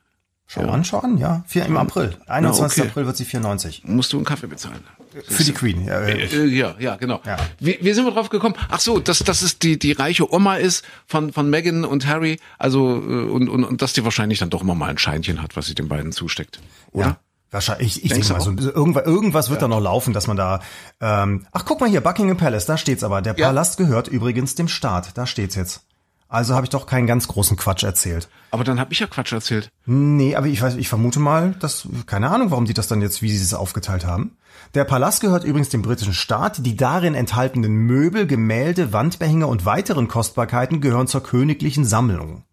Schau an, schau an, ja. Vier, Im April. 21. okay. April wird sie 94. Musst du einen Kaffee bezahlen. Für die Queen. Ja, äh, Äh, ja, ja, genau. Ja. Wie, wie sind wir drauf gekommen? Ach so, dass, dass es die, die reiche Oma ist von, von Meghan und Harry, also äh, und, und, und dass die wahrscheinlich dann doch immer mal ein Scheinchen hat, was sie den beiden zusteckt. Oder? Ja. Wahrscheinlich, ich, denke mal, so, irgendwas, irgendwas wird da noch laufen, dass man da. Ähm, ach, guck mal hier, Buckingham Palace, da steht's aber. Der Ja. Palast gehört übrigens dem Staat. Da steht's jetzt. Also habe ich doch keinen ganz großen Quatsch erzählt. Aber dann habe ich ja Quatsch erzählt. Nee, aber ich weiß, ich vermute mal, dass, keine Ahnung, warum die das dann jetzt, wie sie es aufgeteilt haben. Der Palast gehört übrigens dem britischen Staat. Die darin enthaltenen Möbel, Gemälde, Wandbehänge und weiteren Kostbarkeiten gehören zur königlichen Sammlung.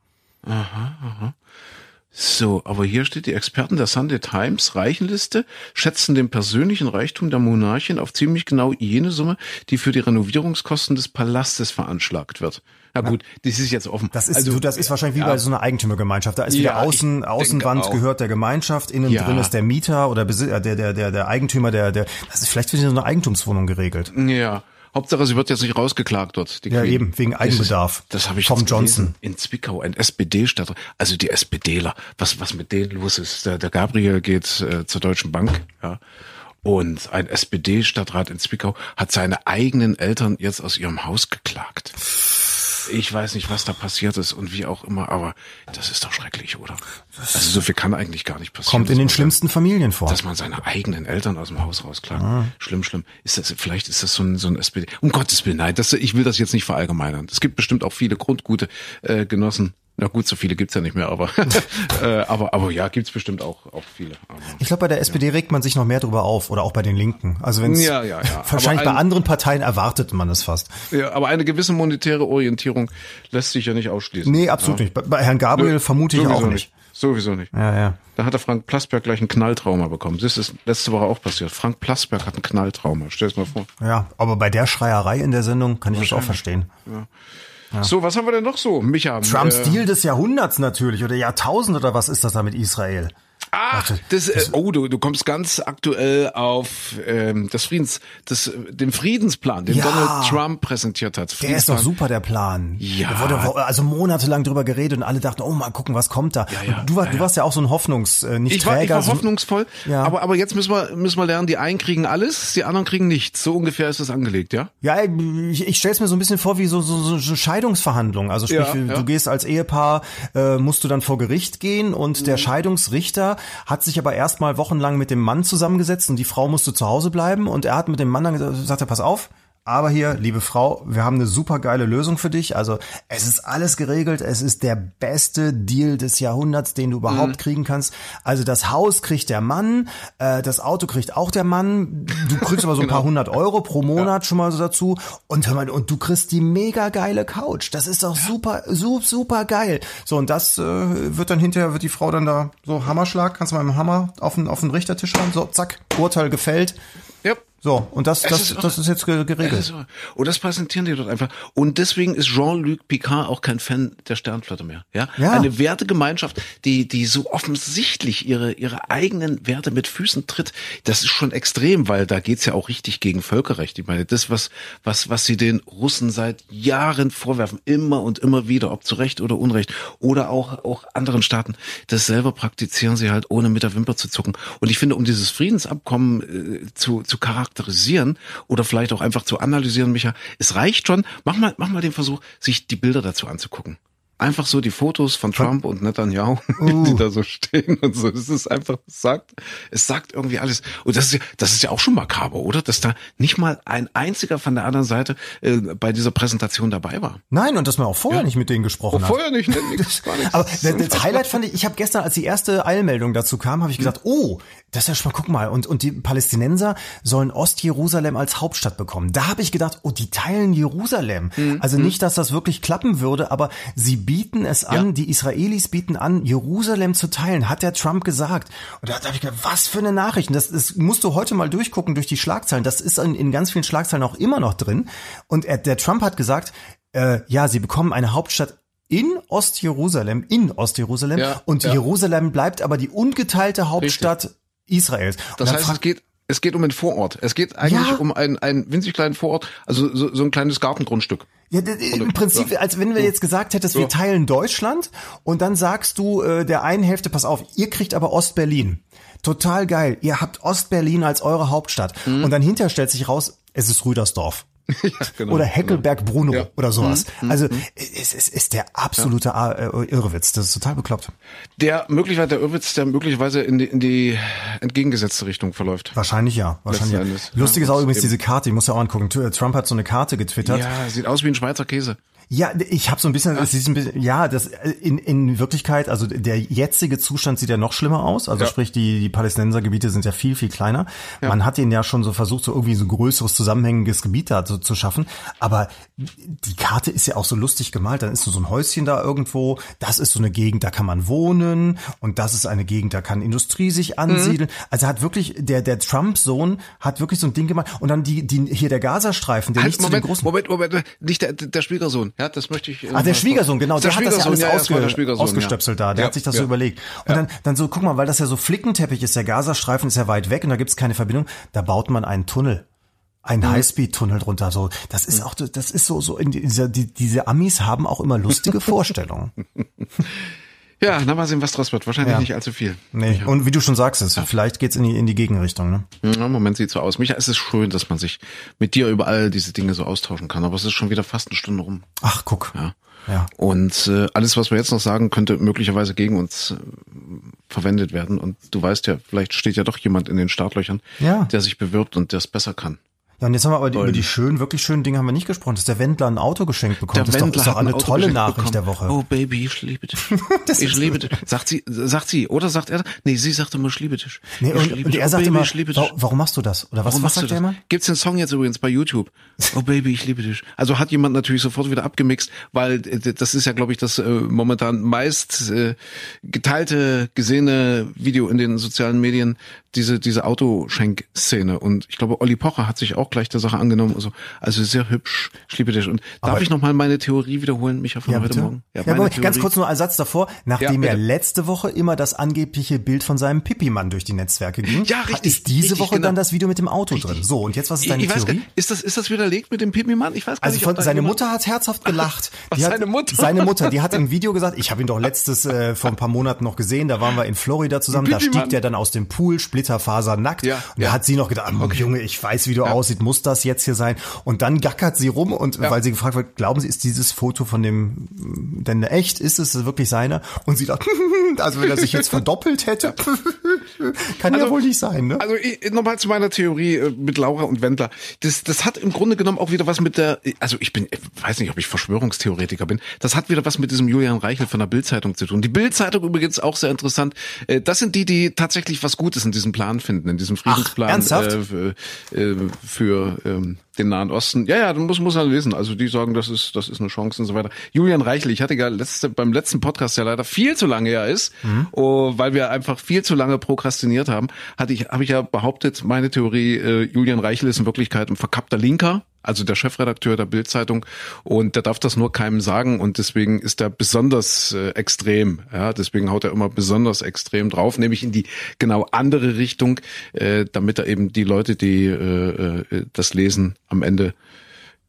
So, aber hier steht, die Experten der Sunday Times Reichenliste schätzen den persönlichen Reichtum der Monarchin auf ziemlich genau jene Summe, die für die Renovierungskosten des Palastes veranschlagt wird. Na gut, das ist jetzt offen. Das ist, also, so, das ist wahrscheinlich wie ja. bei so einer Eigentümergemeinschaft. Da ist Ja, wieder Außen, ich Außenwand gehört der Gemeinschaft, innen Ja. drin ist der Mieter oder äh, der, der, der, der Eigentümer, der, der, das ist vielleicht wieder so eine Eigentumswohnung geregelt. Ja. Hauptsache, sie wird jetzt nicht rausgeklagt dort. Die Ja, Queen. eben, wegen Eigenbedarf. Das, das habe ich gelesen. Johnson. In Zwickau, ein SPD-Stadt. Also die SPDler. Was, was mit denen los ist. Der, der Gabriel geht äh, zur Deutschen Bank, ja. Und ein SPD-Stadtrat in Zwickau hat seine eigenen Eltern jetzt aus ihrem Haus geklagt. Ich weiß nicht, was da passiert ist und wie auch immer, aber das ist doch schrecklich, oder? Also so viel kann eigentlich gar nicht passieren. Kommt in den schlimmsten Familien vor. dass man seine eigenen Eltern aus dem Haus rausklagt. Ah. Schlimm, schlimm. Ist das, vielleicht ist das so ein, so ein SPD. Um Gottes Willen, nein, das, ich will das jetzt nicht verallgemeinern. Es gibt bestimmt auch viele grundgute äh, Genossen. Na gut, so viele gibt's ja nicht mehr, aber, äh, aber, aber ja, gibt's bestimmt auch, auch viele. Aber, Ich glaube, bei der SPD regt man sich noch mehr drüber auf oder auch bei den Linken. Also wenn Ja, ja, ja. wahrscheinlich Aber bei ein- anderen Parteien erwartet man es fast. ja, aber eine gewisse monetäre Orientierung lässt sich ja nicht ausschließen. Nee, absolut nicht. Bei, bei Herrn Gabriel vermute ich auch nicht. Sowieso nicht. Ja, ja. Da hat der Frank Plasberg gleich ein Knalltrauma bekommen. Das ist letzte Woche auch passiert. Frank Plasberg hat ein Knalltrauma. Stell es mal vor. Ja, aber bei der Schreierei in der Sendung kann ich das auch verstehen. So, was haben wir denn noch so, Micha? Trumps Äh, Deal des Jahrhunderts natürlich oder Jahrtausend oder was ist das da mit Israel? Ah, das, äh, oh, du, du kommst ganz aktuell auf ähm, das Friedens, das, den Friedensplan, den Ja. Donald Trump präsentiert hat. Der ist doch Friedensplan. super, der Plan. Ja. Da wurde also monatelang drüber geredet und alle dachten, oh mal gucken, was kommt da. ja, und du, war, ja, du ja. warst ja auch so ein Hoffnungs, äh, nicht Ich war, ich Träger. war so- hoffnungsvoll, Ja. aber, aber jetzt müssen wir, müssen wir lernen, die einen kriegen alles, die anderen kriegen nichts. So ungefähr ist es angelegt, ja? Ja, ich, ich stelle es mir so ein bisschen vor wie so, so, so Scheidungsverhandlungen. Also sprich, Ja, ja. du gehst als Ehepaar, äh, musst du dann vor Gericht gehen und Mhm. der Scheidungsrichter hat sich aber erstmal wochenlang mit dem Mann zusammengesetzt und die Frau musste zu Hause bleiben und er hat mit dem Mann dann gesagt, sagt pass auf, aber hier, liebe Frau, wir haben eine super geile Lösung für dich. Also es ist alles geregelt. Es ist der beste Deal des Jahrhunderts, den du überhaupt Mhm. kriegen kannst. Also das Haus kriegt der Mann, äh, das Auto kriegt auch der Mann. Du kriegst aber so ein Genau. paar hundert Euro pro Monat schon mal so dazu. Und hör mal, und du kriegst die mega geile Couch. Das ist doch super, super, super geil. So und das äh, wird dann hinterher wird die Frau dann da so Hammerschlag, kannst du mal mit dem Hammer auf den auf den Richtertisch hauen. So zack, Urteil gefällt. Ja. So und das Es das ist das ist jetzt ge- geregelt. Ist. Und das präsentieren die dort einfach. Und deswegen ist Jean-Luc Picard auch kein Fan der Sternflotte mehr. Ja? Ja. Eine Wertegemeinschaft, die, die so offensichtlich ihre, ihre eigenen Werte mit Füßen tritt. Das ist schon extrem, weil da geht's ja auch richtig gegen Völkerrecht. Ich meine, das, was, was, was sie den Russen seit Jahren vorwerfen, immer und immer wieder, ob zu Recht oder Unrecht, oder auch, auch anderen Staaten, das selber praktizieren sie halt, ohne mit der Wimper zu zucken. Und ich finde, um dieses Friedensabkommen äh, zu, zu charakterisieren oder vielleicht auch einfach zu analysieren, Micha, es reicht schon, mach mal, mach mal den Versuch, sich die Bilder dazu anzugucken. einfach so die Fotos von Trump und Netanyahu, uh. die da so stehen und so. Das ist einfach, es sagt, es sagt irgendwie alles. Und das ist ja, das ist ja auch schon makaber, oder? Dass da nicht mal ein einziger von der anderen Seite äh, bei dieser Präsentation dabei war. Nein, und dass man auch vorher ja. nicht mit denen gesprochen oh, hat. Vorher nicht, ne, nix, gar nichts. Aber das, das Highlight fand ich, ich habe gestern, als die erste Eilmeldung dazu kam, habe ich gesagt, oh, das ist ja schon mal, guck mal, und, und die Palästinenser sollen Ostjerusalem als Hauptstadt bekommen. Da habe ich gedacht, oh, die teilen Jerusalem. Mhm. Also mhm. nicht, dass das wirklich klappen würde, aber sie bieten es an, ja. die Israelis bieten an, Jerusalem zu teilen, hat der Trump gesagt. Und da habe ich gedacht, was für eine Nachricht. Das, das musst du heute mal durchgucken durch die Schlagzeilen. Das ist in, in ganz vielen Schlagzeilen auch immer noch drin. Und er, der Trump hat gesagt, äh, ja, sie bekommen eine Hauptstadt in Ostjerusalem, in Ostjerusalem. Ja, und ja. Jerusalem bleibt aber die ungeteilte Hauptstadt Richtig. Israels. Das heißt, es geht es geht um einen Vorort. Es geht eigentlich ja. um einen, einen winzig kleinen Vorort, also so, so ein kleines Gartengrundstück. Ja, im Prinzip, als wenn wir jetzt gesagt hättest, wir teilen Deutschland und dann sagst du äh, der einen Hälfte, pass auf, ihr kriegt aber Ostberlin. Total geil. Ihr habt Ostberlin als eure Hauptstadt. Mhm. Und dann hinterher stellt sich raus, es ist Rüdersdorf. ja, genau, oder Heckelberg-Bruno genau. ja. oder sowas. Mhm. Also mhm. es, es ist der absolute ja. Äh, Irrwitz. Das ist total bekloppt. Der möglicherweise der Irrwitz, der möglicherweise in die, in die entgegengesetzte Richtung verläuft. Wahrscheinlich ja. Wahrscheinlich ja. Lustig ist auch übrigens diese Karte. Ich muss ja auch angucken. Trump hat so eine Karte getwittert. Ja, sieht aus wie ein Schweizer Käse. Ja, ich habe so ein bisschen, ja. es ist ein bisschen, ja, das in, in Wirklichkeit, also der jetzige Zustand sieht ja noch schlimmer aus. Also ja. sprich, die, die Palästinensergebiete sind ja viel, viel kleiner. Ja. Man hat ihnen ja schon so versucht, so irgendwie so ein größeres zusammenhängendes Gebiet da zu, zu schaffen. Aber die Karte ist ja auch so lustig gemalt. Dann ist so ein Häuschen da irgendwo. Das ist so eine Gegend, da kann man wohnen. Und das ist eine Gegend, da kann Industrie sich ansiedeln. Mhm. Also hat wirklich, der, der Trump-Sohn hat wirklich so ein Ding gemacht. Und dann die, die, hier der Gazastreifen, der halt, nicht Moment, zu den großen. Moment, Moment, nicht der, der Schwiegersohn. Ja, das möchte ich. Äh, ah, der Schwiegersohn, genau. Der, der hat das ja alles ja, ausge ausgestöpselt da. Der ja, hat sich das so überlegt. Und dann, dann so, guck mal, weil das ja so Flickenteppich ist, der Gazastreifen ist ja weit weg und da gibt's keine Verbindung. Da baut man einen Tunnel ein mhm. Highspeed-Tunnel drunter. So, das ist auch, das ist so, so in dieser, die, diese Amis haben auch immer lustige Vorstellungen. Ja, na mal sehen, was draus wird. Wahrscheinlich ja. nicht allzu viel. Nee. Und wie du schon sagst, es, ja. vielleicht geht's in die, in die Gegenrichtung. Ne? Ja, Im Moment sieht so aus. Micha, es ist schön, dass man sich mit dir über all diese Dinge so austauschen kann. Aber es ist schon wieder fast eine Stunde rum. Ach, guck. Ja. Ja. Und äh, alles, was wir jetzt noch sagen, könnte möglicherweise gegen uns äh, verwendet werden. Und du weißt ja, vielleicht steht ja doch jemand in den Startlöchern, ja. der sich bewirbt und der es besser kann. Ja, und jetzt haben wir aber die, über die schönen, wirklich schönen Dinge haben wir nicht gesprochen. Dass der Wendler ein Auto geschenkt bekommt. Der das Wendler ist doch, ist doch eine tolle Nachricht bekommen. der Woche. Oh Baby, ich liebe dich. ich liebe dich. Sagt sie, sagt sie, oder sagt er? Nee, sie sagt immer, ich liebe dich. Nee, und, und er oh, sagt Baby, immer, warum, warum machst du das? Oder was, warum was sagt er immer? Gibt's den Song jetzt übrigens bei YouTube? Oh Baby, ich liebe dich. Also hat jemand natürlich sofort wieder abgemixt, weil äh, das ist ja, glaube ich, das äh, momentan meist äh, geteilte, gesehene Video in den sozialen Medien diese, diese Autoschenkszene. Und ich glaube, Olli Pocher hat sich auch gleich der Sache angenommen. Also, also sehr hübsch, ich liebe dich. Und darf Aber ich nochmal meine Theorie wiederholen, Micha, von ja, heute Morgen? Ja, ja aber ganz kurz nur ein Satz davor. Nachdem ja, er letzte Woche immer das angebliche Bild von seinem Pipi-Mann durch die Netzwerke ging, ja, richtig, ist diese richtig, Woche genau. dann das Video mit dem Auto richtig. drin. So, und jetzt, was ist deine ich, ich Theorie? Weiß, ist das, ist das widerlegt mit dem Pipi-Mann? Ich weiß gar also nicht. Also seine Mutter hat herzhaft gelacht. Hat, seine Mutter? Seine Mutter, die hat im Video gesagt, ich habe ihn doch letztes, äh, vor ein paar Monaten noch gesehen, da waren wir in Florida zusammen, da stieg der dann aus dem Pool, Splitterfaser nackt nackt. Ja, und da hat sie noch gedacht, okay. Junge, ich weiß, wie du ja. Aussiehst, muss das jetzt hier sein? Und dann gackert sie rum und ja. weil sie gefragt wird, glauben Sie, ist dieses Foto von dem denn echt? Ist es wirklich seiner? Und sie dachte, also wenn er sich jetzt verdoppelt hätte, kann also, ja wohl nicht sein, ne? Also nochmal zu meiner Theorie äh, mit Laura und Wendler. Das, das hat im Grunde genommen auch wieder was mit der, also ich bin, ich weiß nicht, ob ich Verschwörungstheoretiker bin. Das hat wieder was mit diesem Julian Reichel von der Bildzeitung zu tun. Die Bildzeitung übrigens auch sehr interessant. Äh, das sind die, die tatsächlich was Gutes in diesem Plan finden, in diesem Friedensplan Ach, äh, für, äh, für ähm, den Nahen Osten. Ja, ja, du musst, musst halt lesen. Also die sagen, das ist, das ist eine Chance und so weiter. Julian Reichel, ich hatte ja letzte, beim letzten Podcast, der leider viel zu lange ja ist, mhm. oh, weil wir einfach viel zu lange prokrastiniert haben, hatte ich, habe ich ja behauptet, meine Theorie, äh, Julian Reichel ist in Wirklichkeit ein verkappter Linker also der Chefredakteur der Bildzeitung. Und der darf das nur keinem sagen. Und deswegen ist er besonders äh, extrem. Ja, deswegen haut er immer besonders extrem drauf, nämlich in die genau andere Richtung, äh, damit er eben die Leute, die äh, äh, das lesen, am Ende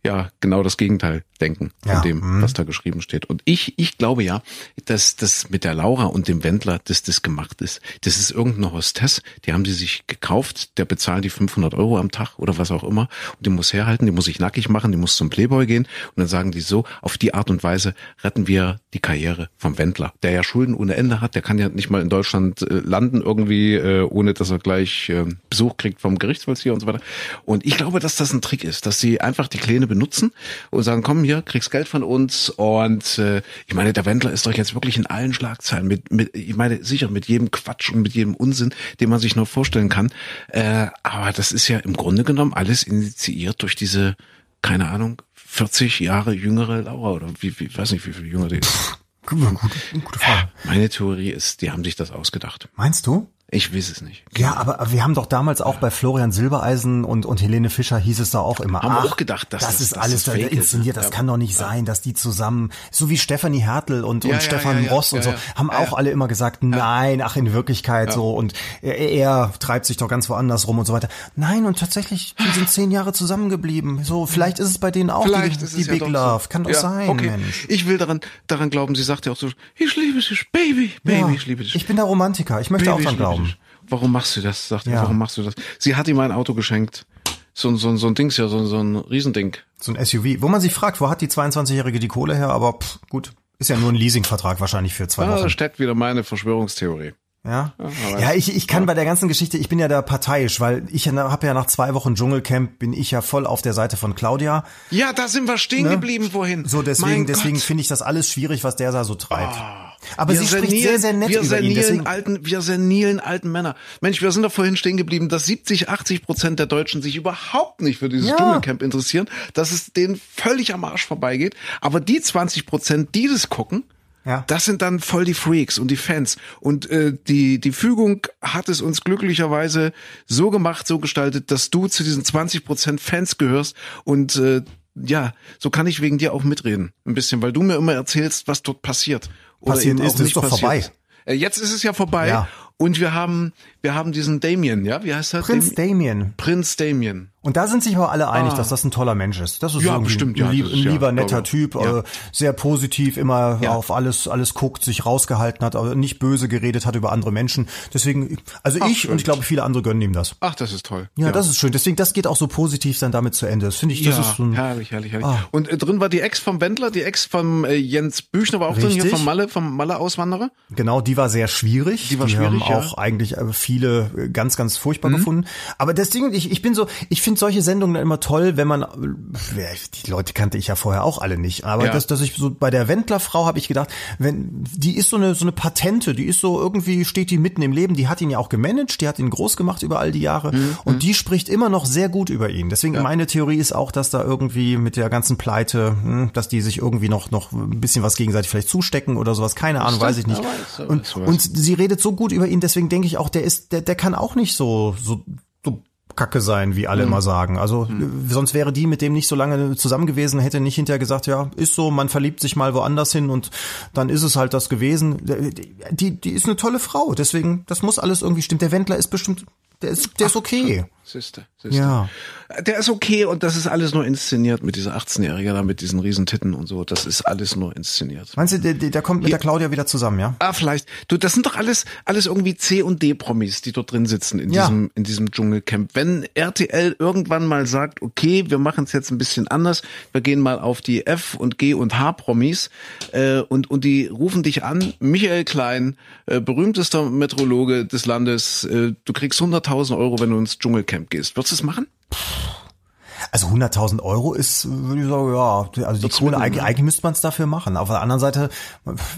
ja genau das Gegenteil denken Ja, von dem, mhm. was da geschrieben steht. Und ich, ich glaube ja, dass das mit der Laura und dem Wendler, dass das gemacht ist. Das ist irgendeine Hostess, die haben die sich gekauft, der bezahlt die 500 Euro am Tag oder was auch immer und die muss herhalten, die muss sich nackig machen, die muss zum Playboy gehen und dann sagen die so, auf die Art und Weise retten wir die Karriere vom Wendler, der ja Schulden ohne Ende hat, der kann ja nicht mal in Deutschland äh, landen irgendwie, äh, ohne dass er gleich äh, Besuch kriegt vom Gerichtsvollzieher und so weiter. Und ich glaube, dass das ein Trick ist, dass sie einfach die Kleine benutzen und sagen, komm hier, kriegst Geld von uns und äh, ich meine, der Wendler ist doch jetzt wirklich in allen Schlagzeilen mit, mit ich meine, sicher mit jedem Quatsch und mit jedem Unsinn, den man sich nur vorstellen kann. Äh, aber das ist ja im Grunde genommen alles initiiert durch diese, keine Ahnung, 40 Jahre jüngere Laura oder wie, wie weiß nicht, wie viel jünger die ist. Gute, gute Frage. Meine Theorie ist, die haben sich das ausgedacht. Meinst du? Ich weiß es nicht. Ja, aber wir haben doch damals auch bei Florian Silbereisen und, und Helene Fischer hieß es da auch immer. Haben ach, auch gedacht, dass das, das- ist dass alles das da inszeniert. ist. Das Ja. kann doch nicht sein, dass die zusammen, so wie Stefanie Hertel und, Ja, und ja, Stefan ja, ja, Ross und ja, so, ja. haben Ja, auch ja. alle immer gesagt, nein, ach in Wirklichkeit so und er, er treibt sich doch ganz woanders rum und so weiter. Nein, und tatsächlich, die sind zehn Jahre zusammengeblieben. So, vielleicht ist es bei denen auch Vielleicht die, die ja Big Love. So. Kann doch ja, sein, okay. Mensch. Ich will daran, daran glauben. Sie sagt ja auch so, ich liebe dich, Baby, Baby, Ja, ich liebe dich. ich bin der Romantiker. Ich möchte Baby, auch liebe glauben. Dich. Warum machst du das? Sagt er, Ja. warum machst du das? Sie hat ihm ein Auto geschenkt. So, ein- so, so ein Dings ja, so, ein- so ein Riesending. So ein SUV, wo man sich fragt, wo hat die 22-Jährige die Kohle her? Aber pff, gut, ist ja nur ein Leasingvertrag wahrscheinlich für zwei Ah, Wochen. da steckt wieder meine Verschwörungstheorie. Ja, aber- ja, ich, ich kann bei der ganzen Geschichte, ich bin ja da parteiisch, weil ich habe ja nach zwei Wochen Dschungelcamp bin ich ja voll auf der Seite von Claudia. Ja, da sind wir stehen geblieben vorhin. Ne? So deswegen, deswegen finde ich das alles schwierig, was der da so treibt. Aber Wir sie spricht senilen- sehr, sehr nett wir über ihn. senilen Deswegen, alten, wir senilen alten Männer. Mensch, wir sind doch vorhin stehen geblieben, dass 70, 80 Prozent der Deutschen sich überhaupt nicht für dieses Ja. Dschungelcamp interessieren, dass es denen völlig am Arsch vorbeigeht. Aber die 20 Prozent, die das gucken, Ja. das sind dann voll die Freaks und die Fans. Und äh, die, die Fügung hat es uns glücklicherweise so gemacht, so gestaltet, dass du zu diesen 20 Prozent Fans gehörst und äh, ja, so kann ich wegen dir auch mitreden. Ein bisschen, weil du mir immer erzählst, was dort passiert. Passiert ist, ist nicht doch passiert vorbei. Äh, Jetzt ist es ja vorbei. Ja. Und wir haben, wir haben diesen Damien, ja, wie heißt er? Prinz Dam- Damien. Prinz Damien. Und da sind sich aber alle einig, dass das ein toller Mensch ist. Das ist Ah. Ja, bestimmt, ein, ja, lieb, das ein ist ja, lieber, netter. Typ, Ja. äh, sehr positiv, immer Ja. auf alles, alles guckt, sich rausgehalten hat, aber nicht böse geredet hat über andere Menschen. Deswegen, also ich schön. und ich glaube viele andere gönnen ihm das. Ach, das ist toll. Ja, das ist schön. Deswegen, das geht auch so positiv dann damit zu Ende. Das finde ich, das ja, ist so ein, herrlich, herrlich, herrlich. Ah. Und äh, drin war die Ex vom Wendler, die Ex vom äh, Jens Büchner war auch drin, hier Richtig. vom Malle, vom Malle-Auswanderer. Genau, die war sehr schwierig. Die war haben schwierig, ja. auch eigentlich äh, viele äh, ganz, ganz furchtbar Mhm. gefunden. Aber deswegen, ich, ich bin so, ich finde solche Sendungen immer toll, wenn man, äh, die Leute kannte ich ja vorher auch alle nicht, aber Ja. dass, dass ich so bei der Wendler-Frau habe ich gedacht, wenn, die ist so eine, so eine Patente, die ist so irgendwie, steht die mitten im Leben, die hat ihn ja auch gemanagt, die hat ihn groß gemacht über all die Jahre Mhm. und die spricht immer noch sehr gut über ihn. Deswegen meine Theorie ist auch, dass da irgendwie mit der ganzen Pleite, hm, dass die sich irgendwie noch, noch ein bisschen was gegenseitig vielleicht zustecken oder sowas, keine Ahnung, weiß ich nicht. Weiß, Und, und sie redet so gut über ihn, deswegen denke ich auch, der ist, der, der kann auch nicht so, so, so kacke sein, wie Mhm. alle immer sagen. Also äh, sonst wäre die mit dem nicht so lange zusammen gewesen, hätte nicht hinterher gesagt, ja, ist so, man verliebt sich mal woanders hin und dann ist es halt das gewesen. Die, die ist eine tolle Frau, deswegen, das muss alles irgendwie stimmen. Der Wendler ist bestimmt, der ist, der ist okay. Siehste. Ja. Der ist okay und das ist alles nur inszeniert mit dieser 18-Jährige da, mit diesen riesen Titten und so. Das ist alles nur inszeniert. Meinst du, der, der kommt mit der Claudia wieder zusammen, ja? Ah, vielleicht. Du, das sind doch alles, alles irgendwie C und D Promis, die dort drin sitzen in Ja. diesem, in diesem Dschungelcamp. Wenn RTL irgendwann mal sagt, okay, wir machen es jetzt ein bisschen anders, wir gehen mal auf die F und G und H Promis, äh, und, und die rufen dich an, Michael Klein, äh, berühmtester Metrologe des Landes, äh, du kriegst 100.000 Euro, wenn du ins Dschungelcamp gehst. Würdest du es machen? Also 100.000 Euro ist, würde ich sagen, ja, also die Das Kohle, eigentlich, eigentlich müsste man es dafür machen. Auf der anderen Seite,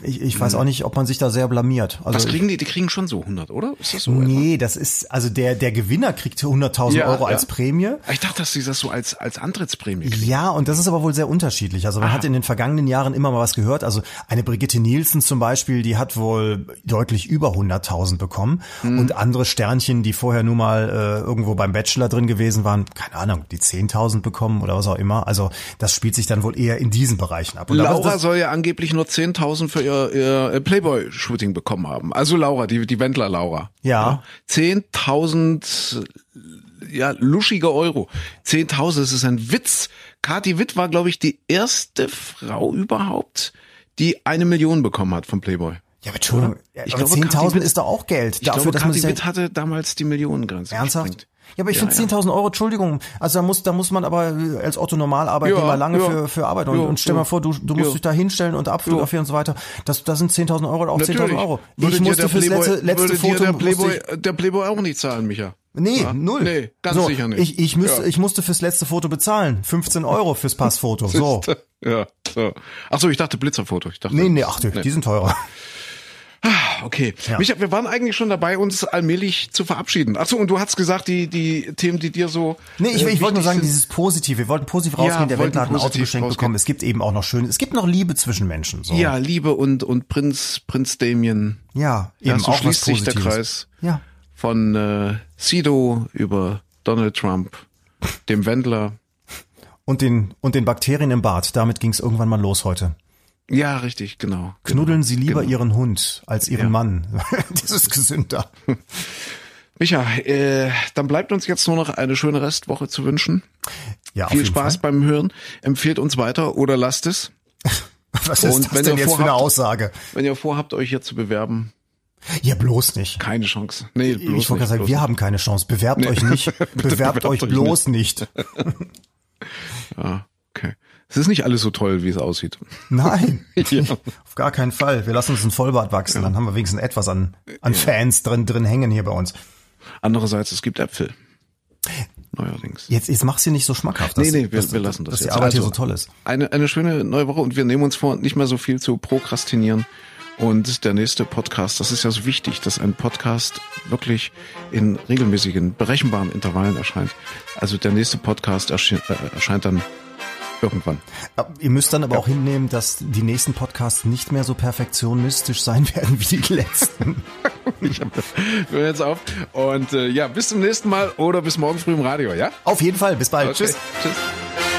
ich, ich weiß auch nicht, ob man sich da sehr blamiert. Also Was kriegen die? Die kriegen schon so 100, oder? Ist das so? Nee, das ist, also der, der Gewinner kriegt 100.000 Ja, Euro ja. als Prämie. Ich dachte, dass sie das so als, als Antrittsprämie kriegen. Ja, und das ist aber wohl sehr unterschiedlich. Also man hat in den vergangenen Jahren immer mal was gehört. Also eine Brigitte Nielsen zum Beispiel, die hat wohl deutlich über 100.000 bekommen. Hm. Und andere Sternchen, die vorher nur mal äh, irgendwo beim Bachelor drin gewesen waren, keine Ahnung, die 10.000 bekommen oder was auch immer. Also das spielt sich dann wohl eher in diesen Bereichen ab. Und Laura soll ja angeblich nur 10.000 für ihr, ihr Playboy-Shooting bekommen haben. Also Laura, die, die Wendler-Laura. Ja. 10.000 ja, luschige Euro. 10.000, das ist ein Witz. Kathi Witt war, glaube ich, die erste Frau überhaupt, die eine Million bekommen hat vom Playboy. Ja, aber Entschuldigung, Ich aber glaube, 10.000 Kathi Witt- ist doch auch Geld. Ich Dafür, glaube, dass Kathi Witt hatte damals die Millionengrenze Ernsthaft? gesprengt. Ja, aber ich Ja, finde ja. 10.000 Euro, Entschuldigung, also da muss, da muss man aber als Otto Normalarbeitnehmer Ja, lange ja. für, für arbeiten. Und, und stell mal vor, du, du musst dich da hinstellen und abfotografieren und so weiter. Das, das sind 10.000 Euro oder auch 10.000 Natürlich. Euro. Würde ich musste fürs Playboy, letzte, letzte Foto, der Playboy, der Playboy auch nicht zahlen, Micha. Nee, Ja? null. Nee, ganz so, sicher nicht. Ich, ich, müsste, Ja. ich musste fürs letzte Foto bezahlen. 15 Euro fürs Passfoto. So. Ja, so. Ach so, ich dachte Blitzerfoto. Ich dachte, Nee, nee, ach, die, die sind teurer. Okay. Ja. Micha, wir waren eigentlich schon dabei, uns allmählich zu verabschieden. Ach so, und du hast gesagt, die, die Themen, die dir so. Nee, ich, äh, ich wollte nur sagen, sind. dieses Positiv. Wir wollten positiv Ja, rausgehen. Der wollten Wendler hat ein Auto geschenkt bekommen. Es gibt eben auch noch schön, es gibt noch Liebe zwischen Menschen. So. Ja, Liebe und, und Prinz, Prinz Damien. ja, Ja, eben so auch schließt sich der. Kreis. Ja. Von äh, Sido über Donald Trump, dem Wendler. Und den, und den Bakterien im Bad. Damit ging es irgendwann mal los heute. Ja, richtig, genau. Knuddeln Sie lieber genau. Ihren Hund als Ihren Ja. Mann. das ist gesünder. Micha, äh, dann bleibt uns jetzt nur noch eine schöne Restwoche zu wünschen. Ja, Viel Spaß Fall. beim Hören. Empfehlt uns weiter oder lasst es. Was ist Und das wenn denn ihr jetzt für eine vorhabt- Aussage? Wenn ihr vorhabt, euch hier zu bewerben, Ja, bloß nicht. keine Chance. Nee, bloß ich wollte nicht, gerade sagen, bloß wir nicht. haben keine Chance. Bewerbt euch nicht. Bewerbt, bewerbt euch euch bloß nicht. Ah, okay. Es ist nicht alles so toll, wie es aussieht. Nein. Ja. Auf gar keinen Fall. Wir lassen uns ein Vollbart wachsen. Dann haben wir wenigstens etwas an, an Fans drin, drin hängen hier bei uns. Andererseits, es gibt Äpfel. Neuerdings. Jetzt, jetzt mach's hier nicht so schmackhaft. Nee, dass- nee, wir, dass, wir lassen das Dass die jetzt. Arbeit hier Also, so toll ist. Eine, eine schöne neue Woche und wir nehmen uns vor, nicht mehr so viel zu prokrastinieren. Und der nächste Podcast, das ist ja so wichtig, dass ein Podcast wirklich in regelmäßigen, berechenbaren Intervallen erscheint. Also der nächste Podcast erschien, äh, erscheint dann irgendwann. Ihr müsst dann aber auch hinnehmen, dass die nächsten Podcasts nicht mehr so perfektionistisch sein werden wie die letzten. Ich hören jetzt auf. Und äh, ja, bis zum nächsten Mal oder bis morgen früh im Radio, ja? Auf jeden Fall. Bis bald. Okay. Tschüss. Tschüss.